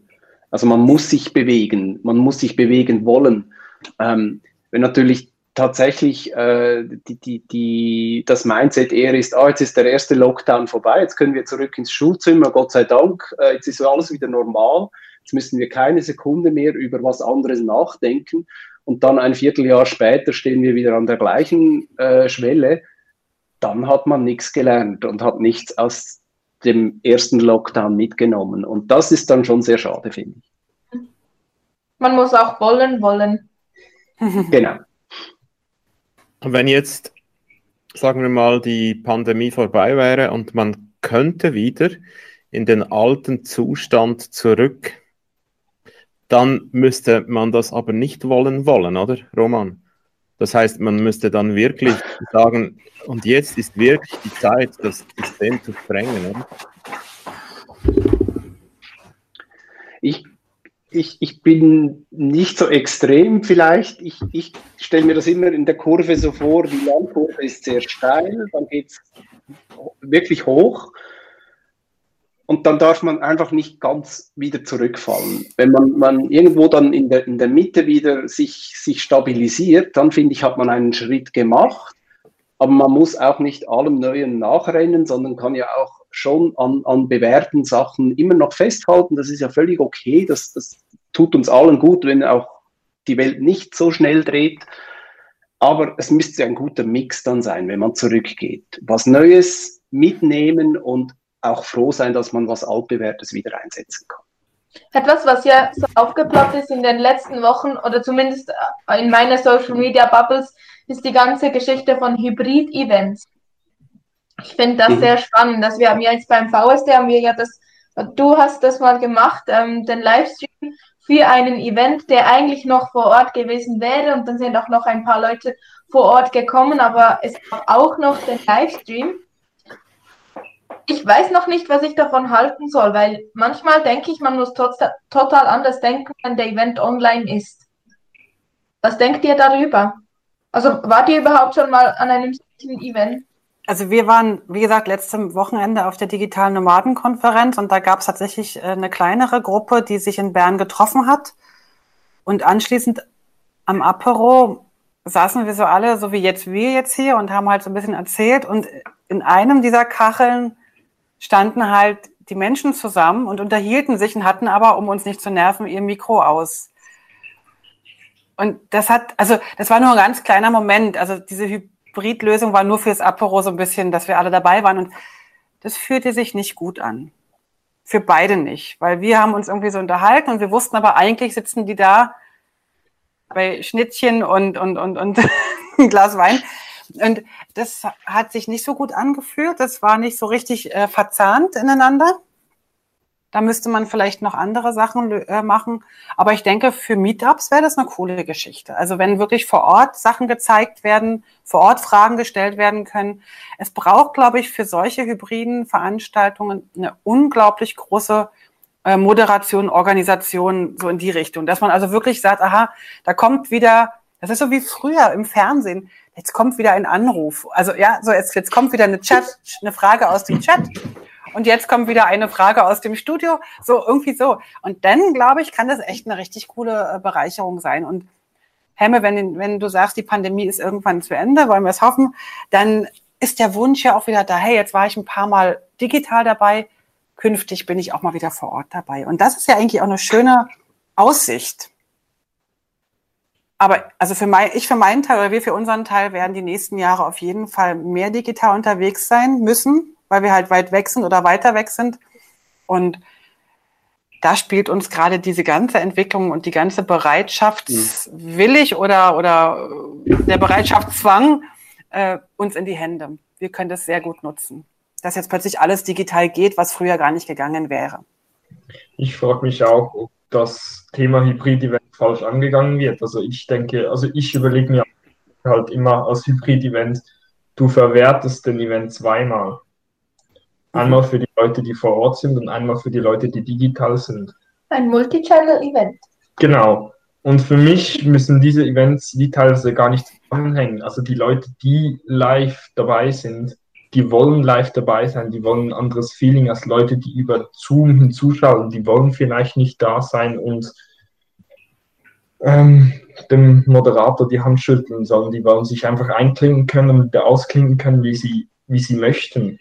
Also man muss sich bewegen, man muss sich bewegen wollen. Ähm, wenn natürlich tatsächlich äh, die, die, die, das Mindset eher ist, ah, jetzt ist der erste Lockdown vorbei, jetzt können wir zurück ins Schulzimmer, Gott sei Dank, äh, jetzt ist alles wieder normal, jetzt müssen wir keine Sekunde mehr über was anderes nachdenken und dann ein Vierteljahr später stehen wir wieder an der gleichen äh, Schwelle dann hat man nichts gelernt und hat nichts aus dem ersten Lockdown mitgenommen. Und das ist dann schon sehr schade, finde ich. Man muss auch wollen, wollen. [laughs] genau. Und wenn jetzt, sagen wir mal, die Pandemie vorbei wäre und man könnte wieder in den alten Zustand zurück, dann müsste man das aber nicht wollen wollen, oder, Roman? Das heißt, man müsste dann wirklich sagen, und jetzt ist wirklich die Zeit, das System zu sprengen. Oder? Ich, ich, ich bin nicht so extrem vielleicht. Ich, ich stelle mir das immer in der Kurve so vor, die Landkurve ist sehr steil, dann geht es wirklich hoch und dann darf man einfach nicht ganz wieder zurückfallen. Wenn man, man irgendwo dann in der, in der Mitte wieder sich, sich stabilisiert, dann finde ich, hat man einen Schritt gemacht. Aber man muss auch nicht allem Neuen nachrennen, sondern kann ja auch schon an, an bewährten Sachen immer noch festhalten. Das ist ja völlig okay. Das, das tut uns allen gut, wenn auch die Welt nicht so schnell dreht. Aber es müsste ein guter Mix dann sein, wenn man zurückgeht. Was Neues mitnehmen und auch froh sein, dass man was altbewährtes wieder einsetzen kann. Etwas, was ja so aufgeploppt ist in den letzten Wochen oder zumindest in meiner Social Media Bubbles, ist die ganze Geschichte von Hybrid-Events. Ich finde das mhm. sehr spannend, dass wir haben ja jetzt beim VSD haben wir ja das, du hast das mal gemacht, ähm, den Livestream für einen Event, der eigentlich noch vor Ort gewesen wäre und dann sind auch noch ein paar Leute vor Ort gekommen, aber es gab auch noch den Livestream ich weiß noch nicht, was ich davon halten soll, weil manchmal denke ich, man muss total anders denken, wenn der Event online ist. Was denkt ihr darüber? Also wart ihr überhaupt schon mal an einem solchen Event? Also wir waren, wie gesagt, letztes Wochenende auf der digitalen Nomadenkonferenz und da gab es tatsächlich äh, eine kleinere Gruppe, die sich in Bern getroffen hat. Und anschließend am Apero saßen wir so alle, so wie jetzt wir jetzt hier und haben halt so ein bisschen erzählt. Und in einem dieser Kacheln standen halt die Menschen zusammen und unterhielten sich und hatten aber, um uns nicht zu nerven, ihr Mikro aus. Und das hat, also das war nur ein ganz kleiner Moment. Also diese Hybridlösung war nur fürs Apero so ein bisschen, dass wir alle dabei waren. Und das fühlte sich nicht gut an. Für beide nicht. Weil wir haben uns irgendwie so unterhalten und wir wussten aber eigentlich sitzen die da bei Schnittchen und, und, und, und [laughs] ein Glas Wein und das hat sich nicht so gut angefühlt. Das war nicht so richtig äh, verzahnt ineinander. Da müsste man vielleicht noch andere Sachen äh, machen. Aber ich denke, für Meetups wäre das eine coole Geschichte. Also wenn wirklich vor Ort Sachen gezeigt werden, vor Ort Fragen gestellt werden können. Es braucht, glaube ich, für solche hybriden Veranstaltungen eine unglaublich große äh, Moderation, Organisation, so in die Richtung. Dass man also wirklich sagt, aha, da kommt wieder, das ist so wie früher im Fernsehen jetzt kommt wieder ein Anruf. Also ja, so jetzt, jetzt kommt wieder eine Chat, eine Frage aus dem Chat. Und jetzt kommt wieder eine Frage aus dem Studio. So, irgendwie so. Und dann, glaube ich, kann das echt eine richtig coole äh, Bereicherung sein. Und Hemme, wenn, wenn du sagst, die Pandemie ist irgendwann zu Ende, wollen wir es hoffen, dann ist der Wunsch ja auch wieder da, hey, jetzt war ich ein paar Mal digital dabei, künftig bin ich auch mal wieder vor Ort dabei. Und das ist ja eigentlich auch eine schöne Aussicht. Aber also für mein, ich für meinen Teil oder wir für unseren Teil werden die nächsten Jahre auf jeden Fall mehr digital unterwegs sein müssen, weil wir halt weit weg sind oder weiter weg sind. Und da spielt uns gerade diese ganze Entwicklung und die ganze Bereitschaftswillig oder, oder der Bereitschaftszwang äh, uns in die Hände. Wir können das sehr gut nutzen. Dass jetzt plötzlich alles digital geht, was früher gar nicht gegangen wäre. Ich frage mich auch, ob das Thema Hybrid-Event falsch angegangen wird. Also ich denke, also ich überlege mir halt immer als Hybrid-Event, du verwertest den Event zweimal. Einmal für die Leute, die vor Ort sind und einmal für die Leute, die digital sind. Ein Multichannel-Event. Genau. Und für mich müssen diese Events wie teilweise gar nicht zusammenhängen. Also die Leute, die live dabei sind, die wollen live dabei sein, die wollen ein anderes Feeling als Leute, die über Zoom hinzuschauen, die wollen vielleicht nicht da sein und ähm, dem Moderator die Hand schütteln, sondern die wollen sich einfach einklinken können und ausklinken können, wie sie, wie sie möchten.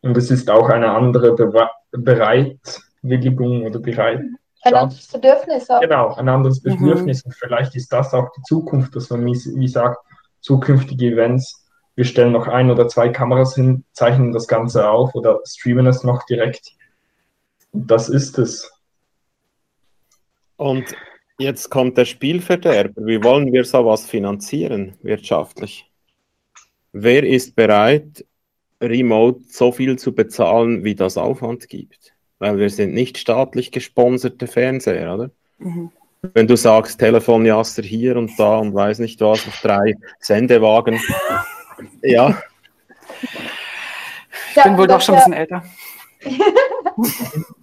Und es ist auch eine andere Be Bereitwilligung oder Bereit. Ein anderes Bedürfnis. Auch. Genau, ein anderes mhm. Bedürfnis. Mhm. Und vielleicht ist das auch die Zukunft, dass man, wie, wie sagt, zukünftige Events wir stellen noch ein oder zwei Kameras hin, zeichnen das Ganze auf oder streamen es noch direkt. Das ist es. Und jetzt kommt der Spielverderber. Wie wollen wir sowas finanzieren wirtschaftlich? Wer ist bereit, remote so viel zu bezahlen, wie das Aufwand gibt? Weil wir sind nicht staatlich gesponserte Fernseher, oder? Mhm. Wenn du sagst, Telefonjaster hier und da und weiß nicht was, auf drei Sendewagen, ja. Ich bin wohl doch schon ein bisschen älter.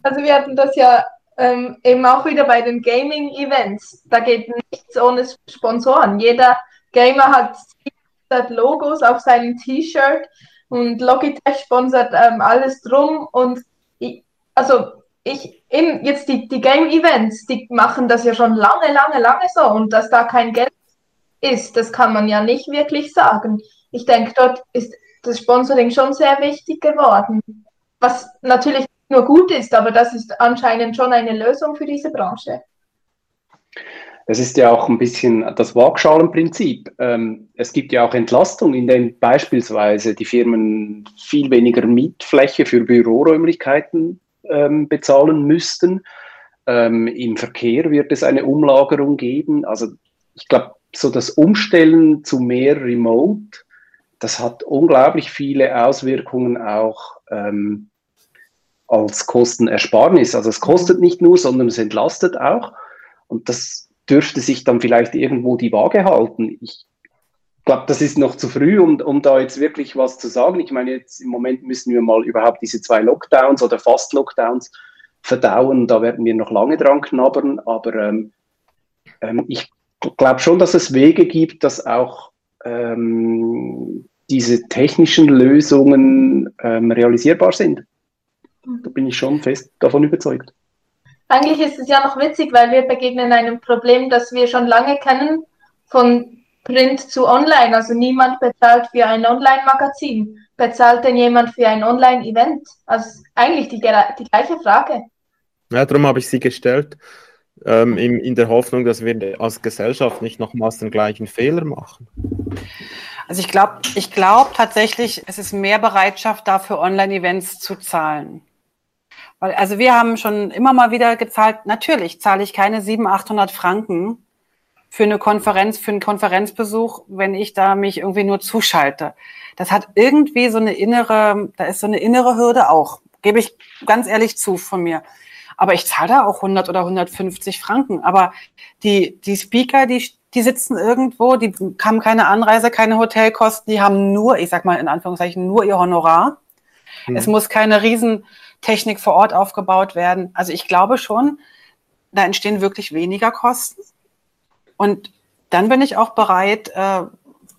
also wir hatten das ja ähm, eben auch wieder bei den Gaming-Events. Da geht nichts ohne Sponsoren. Jeder Gamer hat Logos auf seinem T-Shirt und Logitech sponsert ähm, alles drum. Und ich, also ich, eben jetzt die, die Game-Events, die machen das ja schon lange, lange, lange so. Und dass da kein Geld ist, das kann man ja nicht wirklich sagen. Ich denke, dort ist das Sponsoring schon sehr wichtig geworden. Was natürlich nur gut ist, aber das ist anscheinend schon eine Lösung für diese Branche. Es ist ja auch ein bisschen das Waagschalenprinzip. Ähm, es gibt ja auch Entlastung, in denen beispielsweise die Firmen viel weniger Mietfläche für Büroräumlichkeiten ähm, bezahlen müssten. Ähm, Im Verkehr wird es eine Umlagerung geben. Also ich glaube, so das Umstellen zu mehr Remote, das hat unglaublich viele Auswirkungen auch ähm, als Kostenersparnis. Also es kostet nicht nur, sondern es entlastet auch. Und das dürfte sich dann vielleicht irgendwo die Waage halten. Ich glaube, das ist noch zu früh, um, um da jetzt wirklich was zu sagen. Ich meine, jetzt im Moment müssen wir mal überhaupt diese zwei Lockdowns oder Fast-Lockdowns verdauen. Da werden wir noch lange dran knabbern. Aber ähm, ähm, ich glaube schon, dass es Wege gibt, dass auch ähm, diese technischen Lösungen ähm, realisierbar sind. Da bin ich schon fest davon überzeugt. Eigentlich ist es ja noch witzig, weil wir begegnen einem Problem, das wir schon lange kennen, von Print zu Online. Also niemand bezahlt für ein Online-Magazin. Bezahlt denn jemand für ein Online-Event? Also eigentlich die, die gleiche Frage. Ja, darum habe ich sie gestellt, ähm, in, in der Hoffnung, dass wir als Gesellschaft nicht nochmals den gleichen Fehler machen. Also ich glaube ich glaub tatsächlich, es ist mehr Bereitschaft dafür, Online-Events zu zahlen. Weil, also wir haben schon immer mal wieder gezahlt, natürlich zahle ich keine 700, 800 Franken für eine Konferenz, für einen Konferenzbesuch, wenn ich da mich irgendwie nur zuschalte. Das hat irgendwie so eine innere, da ist so eine innere Hürde auch, gebe ich ganz ehrlich zu von mir. Aber ich zahle da auch 100 oder 150 Franken. Aber die, die Speaker, die, die sitzen irgendwo, die haben keine Anreise, keine Hotelkosten, die haben nur, ich sag mal in Anführungszeichen, nur ihr Honorar. Hm. Es muss keine riesen Technik vor Ort aufgebaut werden. Also ich glaube schon, da entstehen wirklich weniger Kosten. Und dann bin ich auch bereit, äh,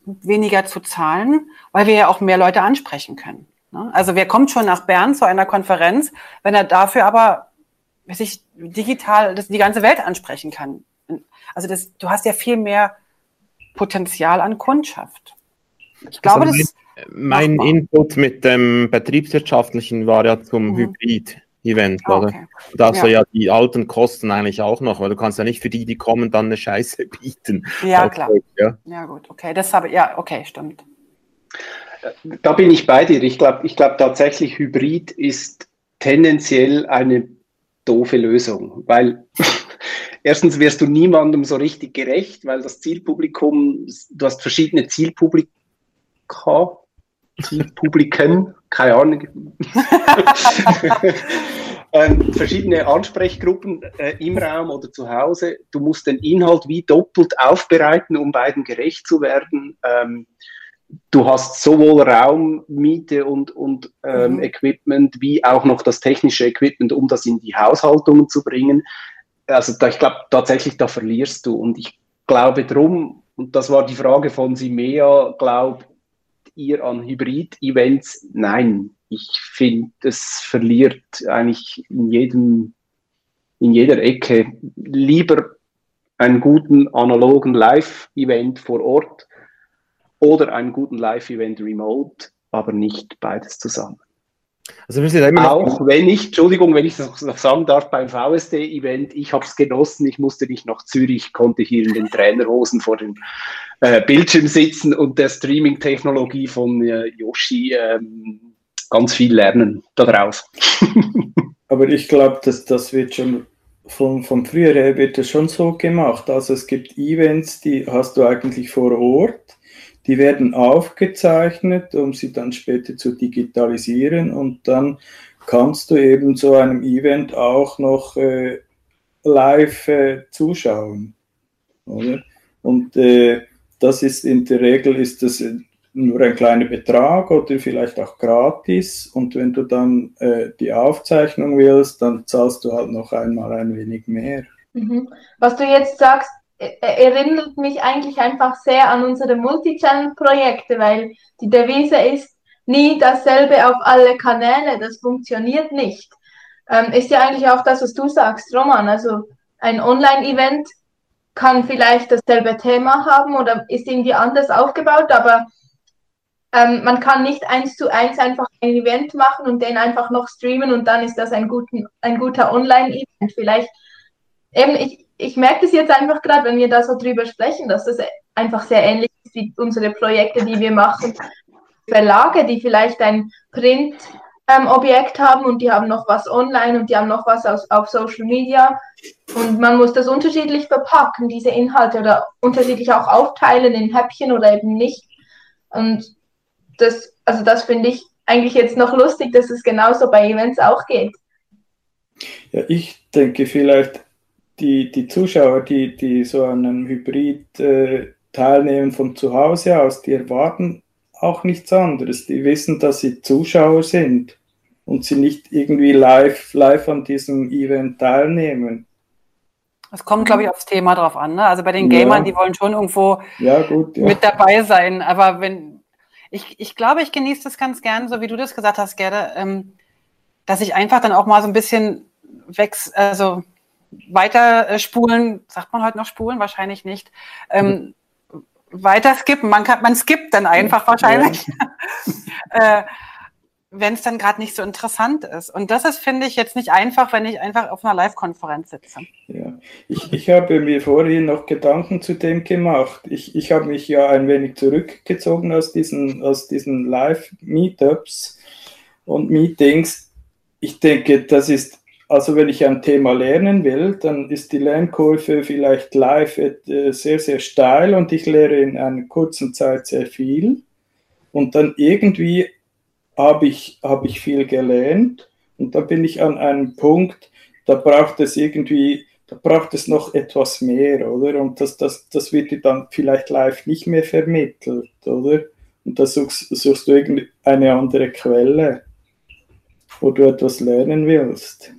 weniger zu zahlen, weil wir ja auch mehr Leute ansprechen können. Ne? Also wer kommt schon nach Bern zu einer Konferenz, wenn er dafür aber sich digital das, die ganze Welt ansprechen kann? Also das, du hast ja viel mehr Potenzial an Kundschaft. Ich glaube, also das mein Input mit dem Betriebswirtschaftlichen war ja zum mhm. Hybrid-Event, ah, oder? Okay. Da hast ja. du ja die alten Kosten eigentlich auch noch, weil du kannst ja nicht für die, die kommen, dann eine Scheiße [laughs] bieten. Ja, klar. ja. ja, gut, okay, das habe ja, okay, stimmt. Da bin ich bei dir. Ich glaube ich glaub tatsächlich, Hybrid ist tendenziell eine doofe Lösung, weil [laughs] erstens wirst du niemandem so richtig gerecht, weil das Zielpublikum, du hast verschiedene Zielpublika Zielpubliken, keine Ahnung. [laughs] ähm, verschiedene Ansprechgruppen äh, im Raum oder zu Hause. Du musst den Inhalt wie doppelt aufbereiten, um beiden gerecht zu werden. Ähm, du hast sowohl Raummiete und, und ähm, mhm. Equipment wie auch noch das technische Equipment, um das in die Haushaltungen zu bringen. Also da, ich glaube tatsächlich, da verlierst du. Und ich glaube drum, und das war die Frage von Simea, glaube ihr an Hybrid-Events? Nein, ich finde, es verliert eigentlich in jedem, in jeder Ecke lieber einen guten analogen Live-Event vor Ort oder einen guten Live-Event remote, aber nicht beides zusammen. Also wir sind immer auch wenn ich, Entschuldigung, wenn ich das noch sagen darf, beim VSD-Event, ich habe es genossen, ich musste nicht nach Zürich, konnte hier in den Trainerhosen vor dem äh, Bildschirm sitzen und der Streaming-Technologie von äh, Yoshi ähm, ganz viel lernen darauf. [laughs] Aber ich glaube, dass das wird schon von, von früher her wird das schon so gemacht. Also es gibt Events, die hast du eigentlich vor Ort die werden aufgezeichnet, um sie dann später zu digitalisieren und dann kannst du eben zu einem Event auch noch äh, live äh, zuschauen. Oder? Und äh, das ist in der Regel ist das, nur ein kleiner Betrag oder vielleicht auch gratis. Und wenn du dann äh, die Aufzeichnung willst, dann zahlst du halt noch einmal ein wenig mehr. Mhm. Was du jetzt sagst, erinnert mich eigentlich einfach sehr an unsere Multichannel-Projekte, weil die Devise ist nie dasselbe auf alle Kanäle. Das funktioniert nicht. Ähm, ist ja eigentlich auch das, was du sagst, Roman. Also ein Online-Event kann vielleicht dasselbe Thema haben oder ist irgendwie anders aufgebaut, aber ähm, man kann nicht eins zu eins einfach ein Event machen und den einfach noch streamen und dann ist das ein, guten, ein guter Online-Event. Vielleicht, eben, ich, ich merke das jetzt einfach gerade, wenn wir da so drüber sprechen, dass das einfach sehr ähnlich ist wie unsere Projekte, die wir machen. Verlage, die vielleicht ein Print-Objekt ähm, haben und die haben noch was online und die haben noch was aus, auf Social Media. Und man muss das unterschiedlich verpacken, diese Inhalte, oder unterschiedlich auch aufteilen in Häppchen oder eben nicht. Und das, also das finde ich eigentlich jetzt noch lustig, dass es genauso bei Events auch geht. Ja, ich denke vielleicht, die, die Zuschauer, die, die so an einem Hybrid äh, teilnehmen von zu Hause aus, die erwarten auch nichts anderes. Die wissen, dass sie Zuschauer sind und sie nicht irgendwie live, live an diesem Event teilnehmen. Es kommt, glaube ich, aufs Thema drauf an. Ne? Also bei den Gamern, ja. die wollen schon irgendwo ja, gut, ja. mit dabei sein. Aber wenn, ich, ich glaube, ich genieße das ganz gern, so wie du das gesagt hast, Gerda, ähm, dass ich einfach dann auch mal so ein bisschen wächst, also weiter spulen, sagt man heute noch spulen? Wahrscheinlich nicht. Ähm, weiter skippen, man kann, man skippt dann einfach wahrscheinlich. [laughs] äh, wenn es dann gerade nicht so interessant ist. Und das ist, finde ich, jetzt nicht einfach, wenn ich einfach auf einer Live-Konferenz sitze. Ja, ich, ich habe mir vorhin noch Gedanken zu dem gemacht. Ich, ich habe mich ja ein wenig zurückgezogen aus diesen, aus diesen Live-Meetups und Meetings. Ich denke, das ist, also wenn ich ein Thema lernen will, dann ist die Lernkurve vielleicht live äh, sehr, sehr steil und ich lehre in einer kurzen Zeit sehr viel. Und dann irgendwie habe ich, hab ich viel gelernt und da bin ich an einem Punkt, da braucht es irgendwie, da braucht es noch etwas mehr, oder? Und das, das, das wird dir dann vielleicht live nicht mehr vermittelt, oder? Und da suchst, suchst du irgendeine andere Quelle, wo du etwas lernen willst.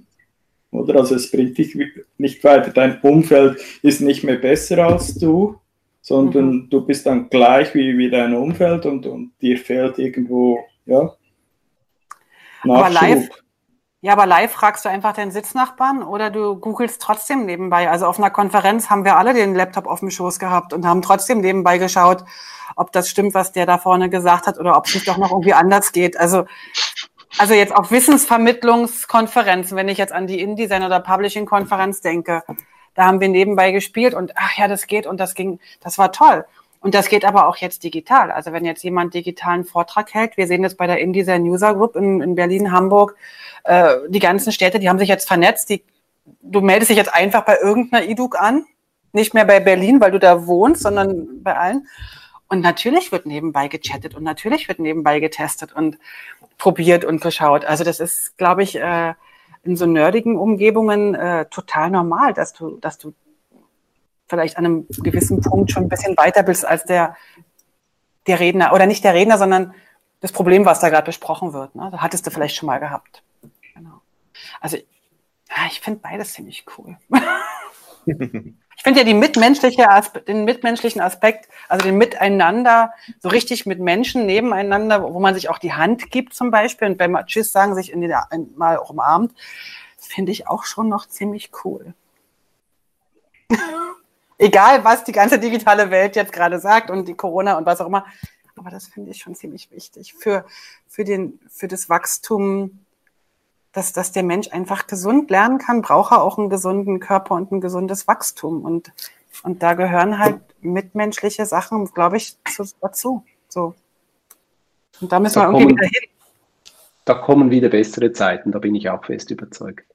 Oder? Also es bringt dich nicht weiter. Dein Umfeld ist nicht mehr besser als du, sondern mhm. du bist dann gleich wie, wie dein Umfeld und, und dir fehlt irgendwo, ja, aber live, ja, aber live fragst du einfach den Sitznachbarn oder du googelst trotzdem nebenbei. Also auf einer Konferenz haben wir alle den Laptop auf dem Schoß gehabt und haben trotzdem nebenbei geschaut, ob das stimmt, was der da vorne gesagt hat oder ob es nicht doch noch irgendwie anders geht. Also, also jetzt auf Wissensvermittlungskonferenzen, wenn ich jetzt an die InDesign oder Publishing-Konferenz denke, da haben wir nebenbei gespielt und ach ja, das geht und das ging, das war toll. Und das geht aber auch jetzt digital. Also wenn jetzt jemand digitalen Vortrag hält, wir sehen das bei der InDesign User Group in, in Berlin, Hamburg, äh, die ganzen Städte, die haben sich jetzt vernetzt. Die, du meldest dich jetzt einfach bei irgendeiner IDUC an, nicht mehr bei Berlin, weil du da wohnst, sondern bei allen. Und natürlich wird nebenbei gechattet und natürlich wird nebenbei getestet und probiert und geschaut. Also das ist, glaube ich, äh, in so nerdigen Umgebungen äh, total normal, dass du, dass du vielleicht an einem gewissen Punkt schon ein bisschen weiter bist als der, der Redner, oder nicht der Redner, sondern das Problem, was da gerade besprochen wird. Ne? Das hattest du vielleicht schon mal gehabt. Genau. Also ich finde beides ziemlich cool. [laughs] ich finde ja die mitmenschliche den mitmenschlichen Aspekt, also den Miteinander, so richtig mit Menschen nebeneinander, wo man sich auch die Hand gibt zum Beispiel und beim Tschüss sagen, sich in den, mal auch umarmt, finde ich auch schon noch ziemlich cool. [laughs] Egal, was die ganze digitale Welt jetzt gerade sagt und die Corona und was auch immer. Aber das finde ich schon ziemlich wichtig für, für, den, für das Wachstum, dass, dass der Mensch einfach gesund lernen kann, braucht er auch einen gesunden Körper und ein gesundes Wachstum. Und, und da gehören halt mitmenschliche Sachen, glaube ich, zu, dazu. So. Und da müssen da wir irgendwie kommen, wieder hin. Da kommen wieder bessere Zeiten, da bin ich auch fest überzeugt.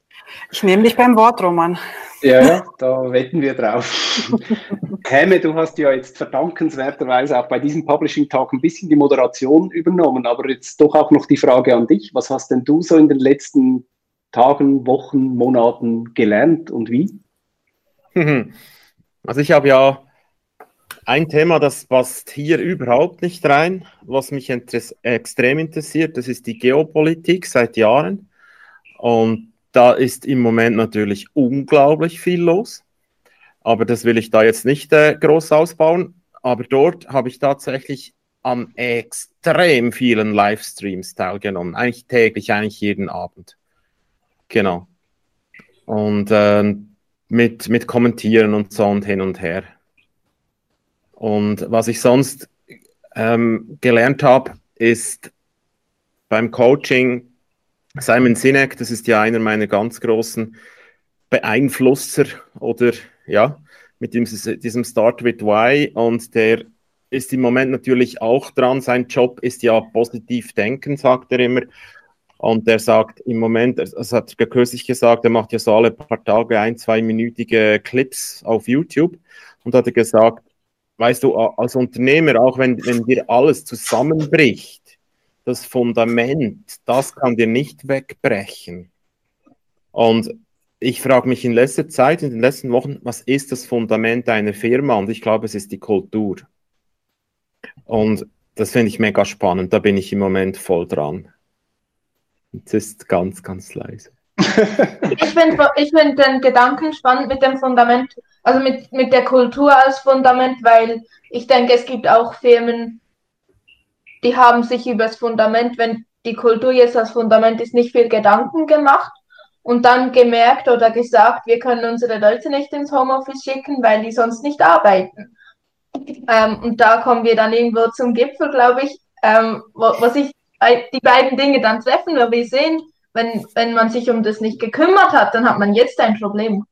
Ich nehme dich beim Wort, Roman. Ja, ja, da wetten wir drauf. [laughs] Häme, du hast ja jetzt verdankenswerterweise auch bei diesem Publishing Talk ein bisschen die Moderation übernommen, aber jetzt doch auch noch die Frage an dich. Was hast denn du so in den letzten Tagen, Wochen, Monaten gelernt und wie? [laughs] Also ich habe ja ein Thema, das passt hier überhaupt nicht rein, was mich interess extrem interessiert, das ist die Geopolitik seit Jahren. Und da ist im Moment natürlich unglaublich viel los. Aber das will ich da jetzt nicht äh, groß ausbauen. Aber dort habe ich tatsächlich an extrem vielen Livestreams teilgenommen. Eigentlich täglich, eigentlich jeden Abend. Genau. Und äh, mit, mit Kommentieren und so und hin und her. Und was ich sonst ähm, gelernt habe, ist beim Coaching Simon Sinek, das ist ja einer meiner ganz großen Beeinflusser oder ja, mit diesem, diesem Start with Why und der ist im Moment natürlich auch dran. Sein Job ist ja positiv denken, sagt er immer. Und er sagt im Moment, das hat er kürzlich gesagt, er macht ja so alle paar Tage ein, zweiminütige Clips auf YouTube und hat er gesagt, weißt du, als Unternehmer, auch wenn, wenn dir alles zusammenbricht, das Fundament, das kann dir nicht wegbrechen. Und ich frage mich in letzter Zeit, in den letzten Wochen, was ist das Fundament einer Firma? Und ich glaube, es ist die Kultur. Und das finde ich mega spannend. Da bin ich im Moment voll dran. Es ist ganz, ganz leise. ich finde ich find den Gedanken spannend mit dem Fundament also mit, mit der Kultur als Fundament, weil ich denke, es gibt auch Firmen, die haben sich über das Fundament, wenn die Kultur jetzt als Fundament ist, nicht viel Gedanken gemacht und dann gemerkt oder gesagt, wir können unsere Leute nicht ins Homeoffice schicken, weil die sonst nicht arbeiten. Ähm, und da kommen wir dann irgendwo zum Gipfel, glaube ich, ähm, wo, wo sich die beiden Dinge dann treffen, weil wir sehen, wenn, wenn man sich um das nicht gekümmert hat, dann hat man jetzt ein Problem.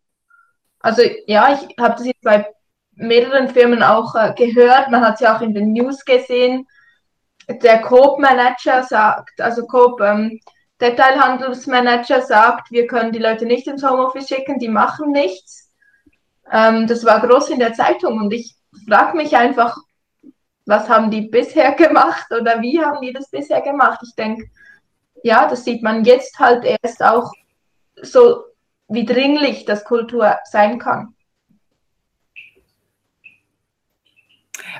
Also ja, ich habe das jetzt bei mehreren Firmen auch äh, gehört. Man hat es ja auch in den News gesehen. Der Coop-Manager sagt, also Coop, ähm, sagt, wir können die Leute nicht ins Homeoffice schicken, die machen nichts. Ähm, das war groß in der Zeitung und ich frage mich einfach, was haben die bisher [laughs] gemacht oder wie haben die das bisher gemacht? Ich denke, ja, das sieht man jetzt halt erst auch so wie dringlich das Kultur sein kann.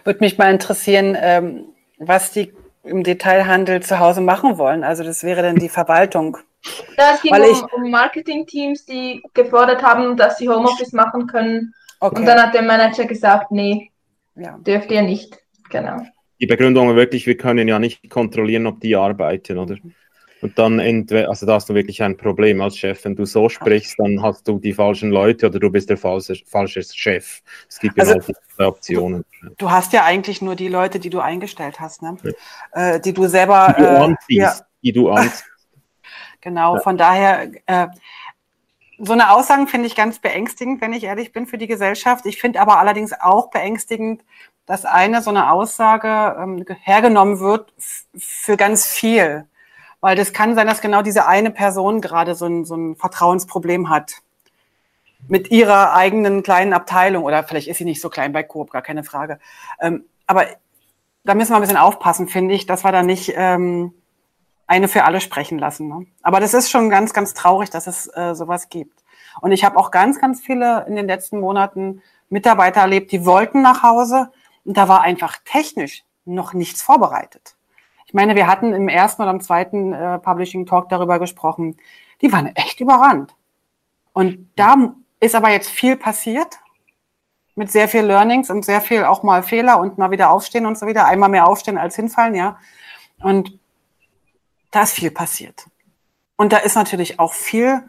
Würde mich mal interessieren, ähm, was die im Detailhandel zu Hause machen wollen. Also das wäre dann die Verwaltung. Ja, es ging Weil um, um Marketingteams, die gefordert haben, dass sie Homeoffice machen können. Okay. Und dann hat der Manager gesagt, nee, ja. dürft ihr nicht. Genau. Die Begründung war wirklich, wir können ja nicht kontrollieren, ob die arbeiten, oder? Mhm. Und dann entweder, also da hast du wirklich ein Problem als Chef. Wenn du so sprichst, dann hast du die falschen Leute oder du bist der falsche, falsche Chef. Es gibt also, genau diese Optionen. Du, du, hast ja eigentlich nur die Leute, die du eingestellt hast, ne? Ja. Äh, die du selber. Die du äh, anziehst. Ja. Die du anziehst. [laughs] genau, ja. von daher. Äh, so eine Aussage finde ich ganz beängstigend, wenn ich ehrlich bin, für die Gesellschaft. Ich finde aber allerdings auch beängstigend, dass eine so eine Aussage ähm, hergenommen wird für ganz viel. Weil das kann sein, dass genau diese eine Person gerade so ein, so ein Vertrauensproblem hat. Mit ihrer eigenen kleinen Abteilung. Oder vielleicht ist sie nicht so klein bei Coop, gar keine Frage. Ähm, aber da müssen wir ein bisschen aufpassen, finde ich, dass wir da nicht ähm, eine für alle sprechen lassen. Ne? Aber das ist schon ganz, ganz traurig, dass es äh, sowas gibt. Und ich habe auch ganz, ganz viele in den letzten Monaten Mitarbeiter erlebt, die wollten nach Hause und da war einfach technisch noch nichts vorbereitet. Ich meine, wir hatten im ersten oder im zweiten äh, Publishing Talk darüber gesprochen. Die waren echt überrannt. Und da ist aber jetzt viel passiert mit sehr viel Learnings und sehr viel auch mal Fehler und mal wieder aufstehen und so wieder. Einmal mehr aufstehen als hinfallen, ja. Und da ist viel passiert. Und da ist natürlich auch viel,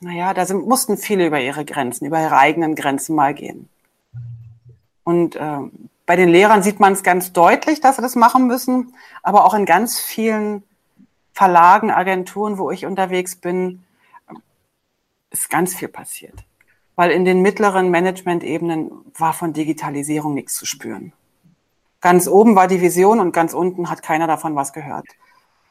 naja, da sind, mussten viele über ihre Grenzen, über ihre eigenen Grenzen mal gehen. Und ähm, bei den Lehrern sieht man es ganz deutlich, dass sie das machen müssen, aber auch in ganz vielen Verlagen, Agenturen, wo ich unterwegs bin, ist ganz viel passiert. Weil in den mittleren Management-Ebenen war von Digitalisierung nichts zu spüren. Ganz oben war die Vision und ganz unten hat keiner davon was gehört.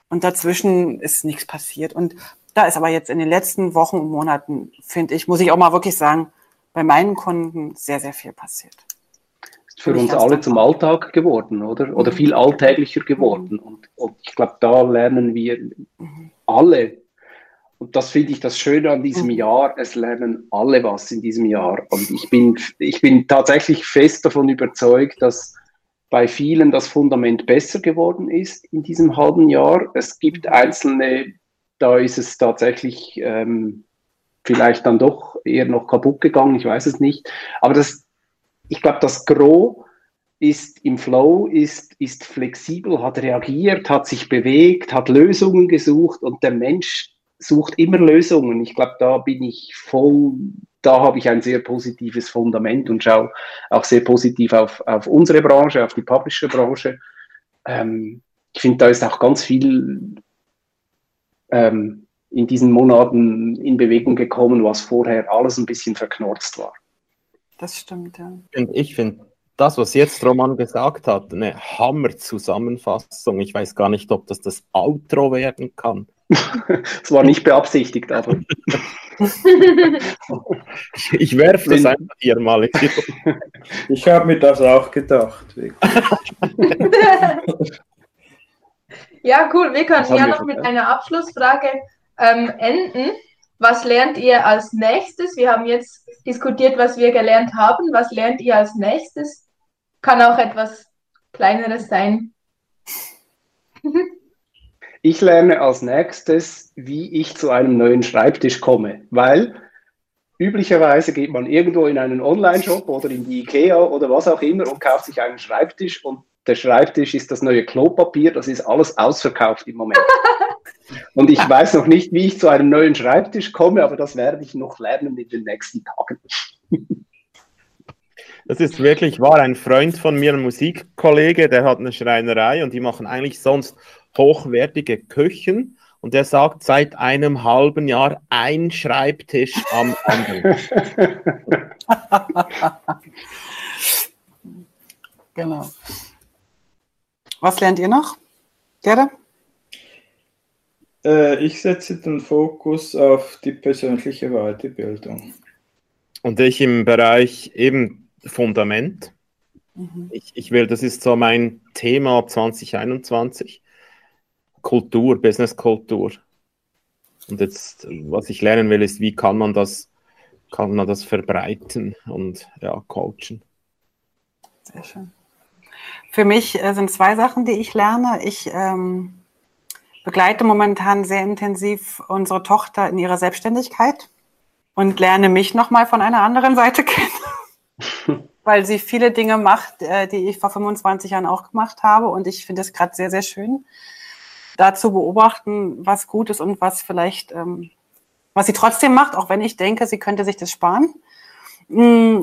Und dazwischen ist nichts passiert. Und da ist aber jetzt in den letzten Wochen und Monaten, finde ich, muss ich auch mal wirklich sagen, bei meinen Kunden sehr, sehr viel passiert für uns alle zum Alltag geworden, oder? Oder viel alltäglicher geworden. Und, und ich glaube, da lernen wir alle Und das finde ich das Schöne an diesem mhm. Jahr. Es lernen alle was in diesem Jahr. Und ich bin, ich bin tatsächlich fest davon überzeugt, dass bei vielen das Fundament besser geworden ist in diesem halben Jahr. Es gibt einzelne, da ist es tatsächlich ähm, vielleicht dann doch eher noch kaputt gegangen, ich weiß es nicht. Aber das, ich glaube, das Gros ist im Flow, ist, ist flexibel, hat reagiert, hat sich bewegt, hat Lösungen gesucht und der Mensch sucht immer Lösungen. Ich glaube, da bin ich voll, da habe ich ein sehr positives Fundament und schaue auch sehr positiv auf, auf unsere Branche, auf die Publisher-Branche. Ähm, ich finde, da ist auch ganz viel ähm, in diesen Monaten in Bewegung gekommen, was vorher alles ein bisschen verknorzt war. Das stimmt, ja. Und ich finde das, was jetzt Roman gesagt hat, eine Hammer-Zusammenfassung. Ich weiß gar nicht, ob das das Outro werden kann. [laughs] Es war nicht beabsichtigt, aber. [laughs] ich werfe das einfach hier mal. [laughs] ich habe mir das auch gedacht. ja, cool. Wir können ja noch mit einer Abschlussfrage ähm, enden. Was lernt ihr als nächstes? Wir haben jetzt diskutiert, was wir gelernt haben. Was lernt ihr als nächstes? Kann auch etwas Kleineres sein. [laughs] ich lerne als nächstes, wie ich zu einem neuen Schreibtisch komme, weil üblicherweise geht man irgendwo in einen Online-Shop oder in die IKEA oder was auch immer und kauft sich einen Schreibtisch und der Schreibtisch ist das neue Klopapier, das ist alles ausverkauft im Moment. [laughs] Und ich weiß noch nicht, wie ich zu einem neuen Schreibtisch komme, aber das werde ich noch lernen in den nächsten Tagen. [laughs] Das ist wirklich wahr. Ein Freund von mir, ein Musikkollege, der hat eine Schreinerei und die machen eigentlich sonst hochwertige Küchen. Und der sagt seit einem halben Jahr ein Schreibtisch am anderen. [laughs] genau. Was lernt ihr noch? Gerda? Äh, ich setze den Fokus auf die persönliche Weiterbildung. Und ich im Bereich eben Fundament. Mhm. Ich, ich will, das ist so mein Thema 2021. Kultur, Businesskultur. Und jetzt, was ich lernen will, ist, wie kann man das, kann man das verbreiten und ja, coachen. Sehr schön. Für mich äh, sind zwei Sachen, die ich lerne. Ich ähm, begleite momentan sehr intensiv unsere Tochter in ihrer Selbstständigkeit und lerne mich nochmal von einer anderen Seite [laughs] kennen, [laughs] weil sie viele Dinge macht, äh, die ich vor 25 Jahren auch gemacht habe. Und ich finde es gerade sehr, sehr schön, da zu beobachten, was gut ist und was vielleicht, ähm, was sie trotzdem macht, auch wenn ich denke, sie könnte sich das sparen. Mm,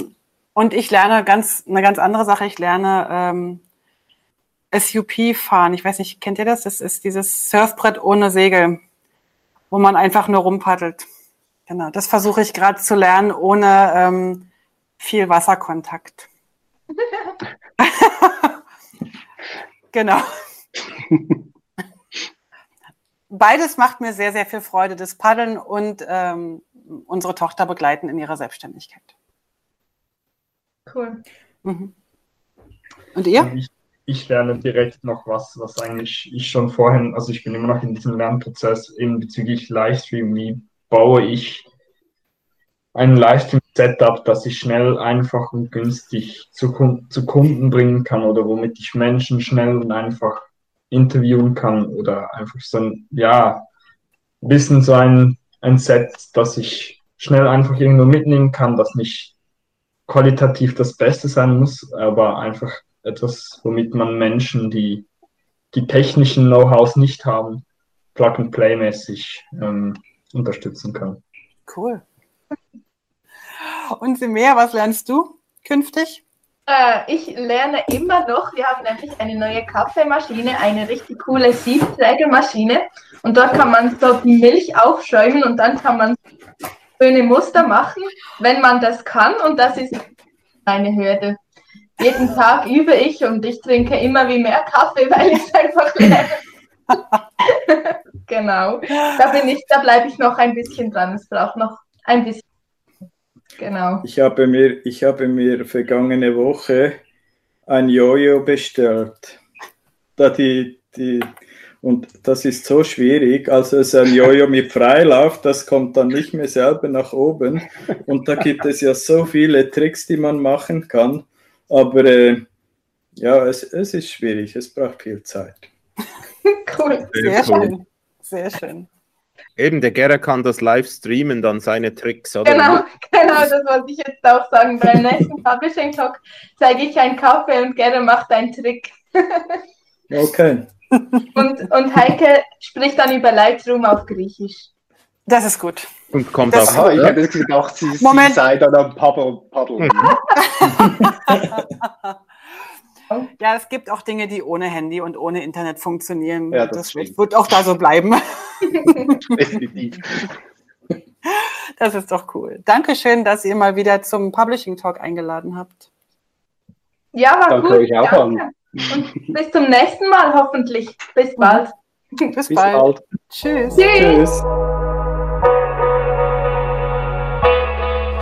und ich lerne ganz, eine ganz andere Sache. Ich lerne ähm, SUP fahren. Ich weiß nicht, kennt ihr das? Das ist dieses Surfbrett ohne Segel, wo man einfach nur rumpaddelt. Genau, das versuche ich gerade zu lernen, ohne ähm, viel Wasserkontakt. [laughs] genau. [laughs] Beides macht mir sehr, sehr viel Freude, das Paddeln und ähm, unsere Tochter begleiten in ihrer Selbstständigkeit. Cool. Mhm. Und ihr? Ich, ich, lerne direkt noch was, was eigentlich ich schon vorhin, also ich bin immer noch in diesem Lernprozess eben bezüglich Livestream, wie baue ich ein Livestream-Setup, das ich schnell, einfach und günstig zu, zu Kunden bringen kann oder womit ich Menschen schnell und einfach interviewen kann oder einfach so ein, ja, ein bisschen so ein, ein Set, das ich schnell einfach irgendwo mitnehmen kann, das nicht qualitativ das Beste sein muss, aber einfach etwas, womit man Menschen, die die technischen Know-hows nicht haben, Plug-and-Play-mäßig ähm, unterstützen kann. Cool. Und mehr, was lernst du künftig? Äh, ich lerne immer noch. Wir haben nämlich eine neue Kaffeemaschine, eine richtig coole Siebträgermaschine. Und dort kann man so die Milch aufschäumen und dann kann man schöne Muster machen, wenn man das kann. Und das ist meine Hürde. Jeden Tag übe ich und ich trinke immer wie mehr Kaffee, [laughs] weil ich einfach lerne. [laughs] genau. Da bin ich, da bleibe ich noch ein bisschen dran. Es braucht noch ein bisschen. Genau. Ich habe mir, ich habe mir vergangene Woche ein Jojo bestellt. Da die, die, Und das ist so schwierig. Also es ist ein Jojo mit Freilauf, das kommt dann nicht mehr selber nach oben. Und da gibt es ja so viele Tricks, die man machen kann. Aber äh, ja, es, es ist schwierig, es braucht viel Zeit. [laughs] cool, sehr, sehr cool. schön. Sehr schön. Eben, der Gerhard kann das live streamen, dann seine Tricks, oder? Genau, [laughs] genau, das wollte ich jetzt auch sagen. Beim nächsten Publishing Talk zeige ich einen Kaffee und Gerhard macht einen Trick. okay. Und, und Heike spricht dann über Lightroom auf Griechisch. Das ist gut. Und kommt das, Aha, ich hätte gedacht, sie, Moment. sie sei dann am Paddeln. Ja, es gibt auch Dinge, die ohne Handy und ohne Internet funktionieren. Ja, das, das wird auch da so bleiben. [laughs] [laughs] Das ist doch cool. Dankeschön, dass ihr mal wieder zum Publishing Talk eingeladen habt. Ja, war Danke gut. Euch auch Danke. Und bis zum nächsten Mal hoffentlich. Bis bald. [laughs] Bis, bis bald. bald. Tschüss. Tschüss. Tschüss.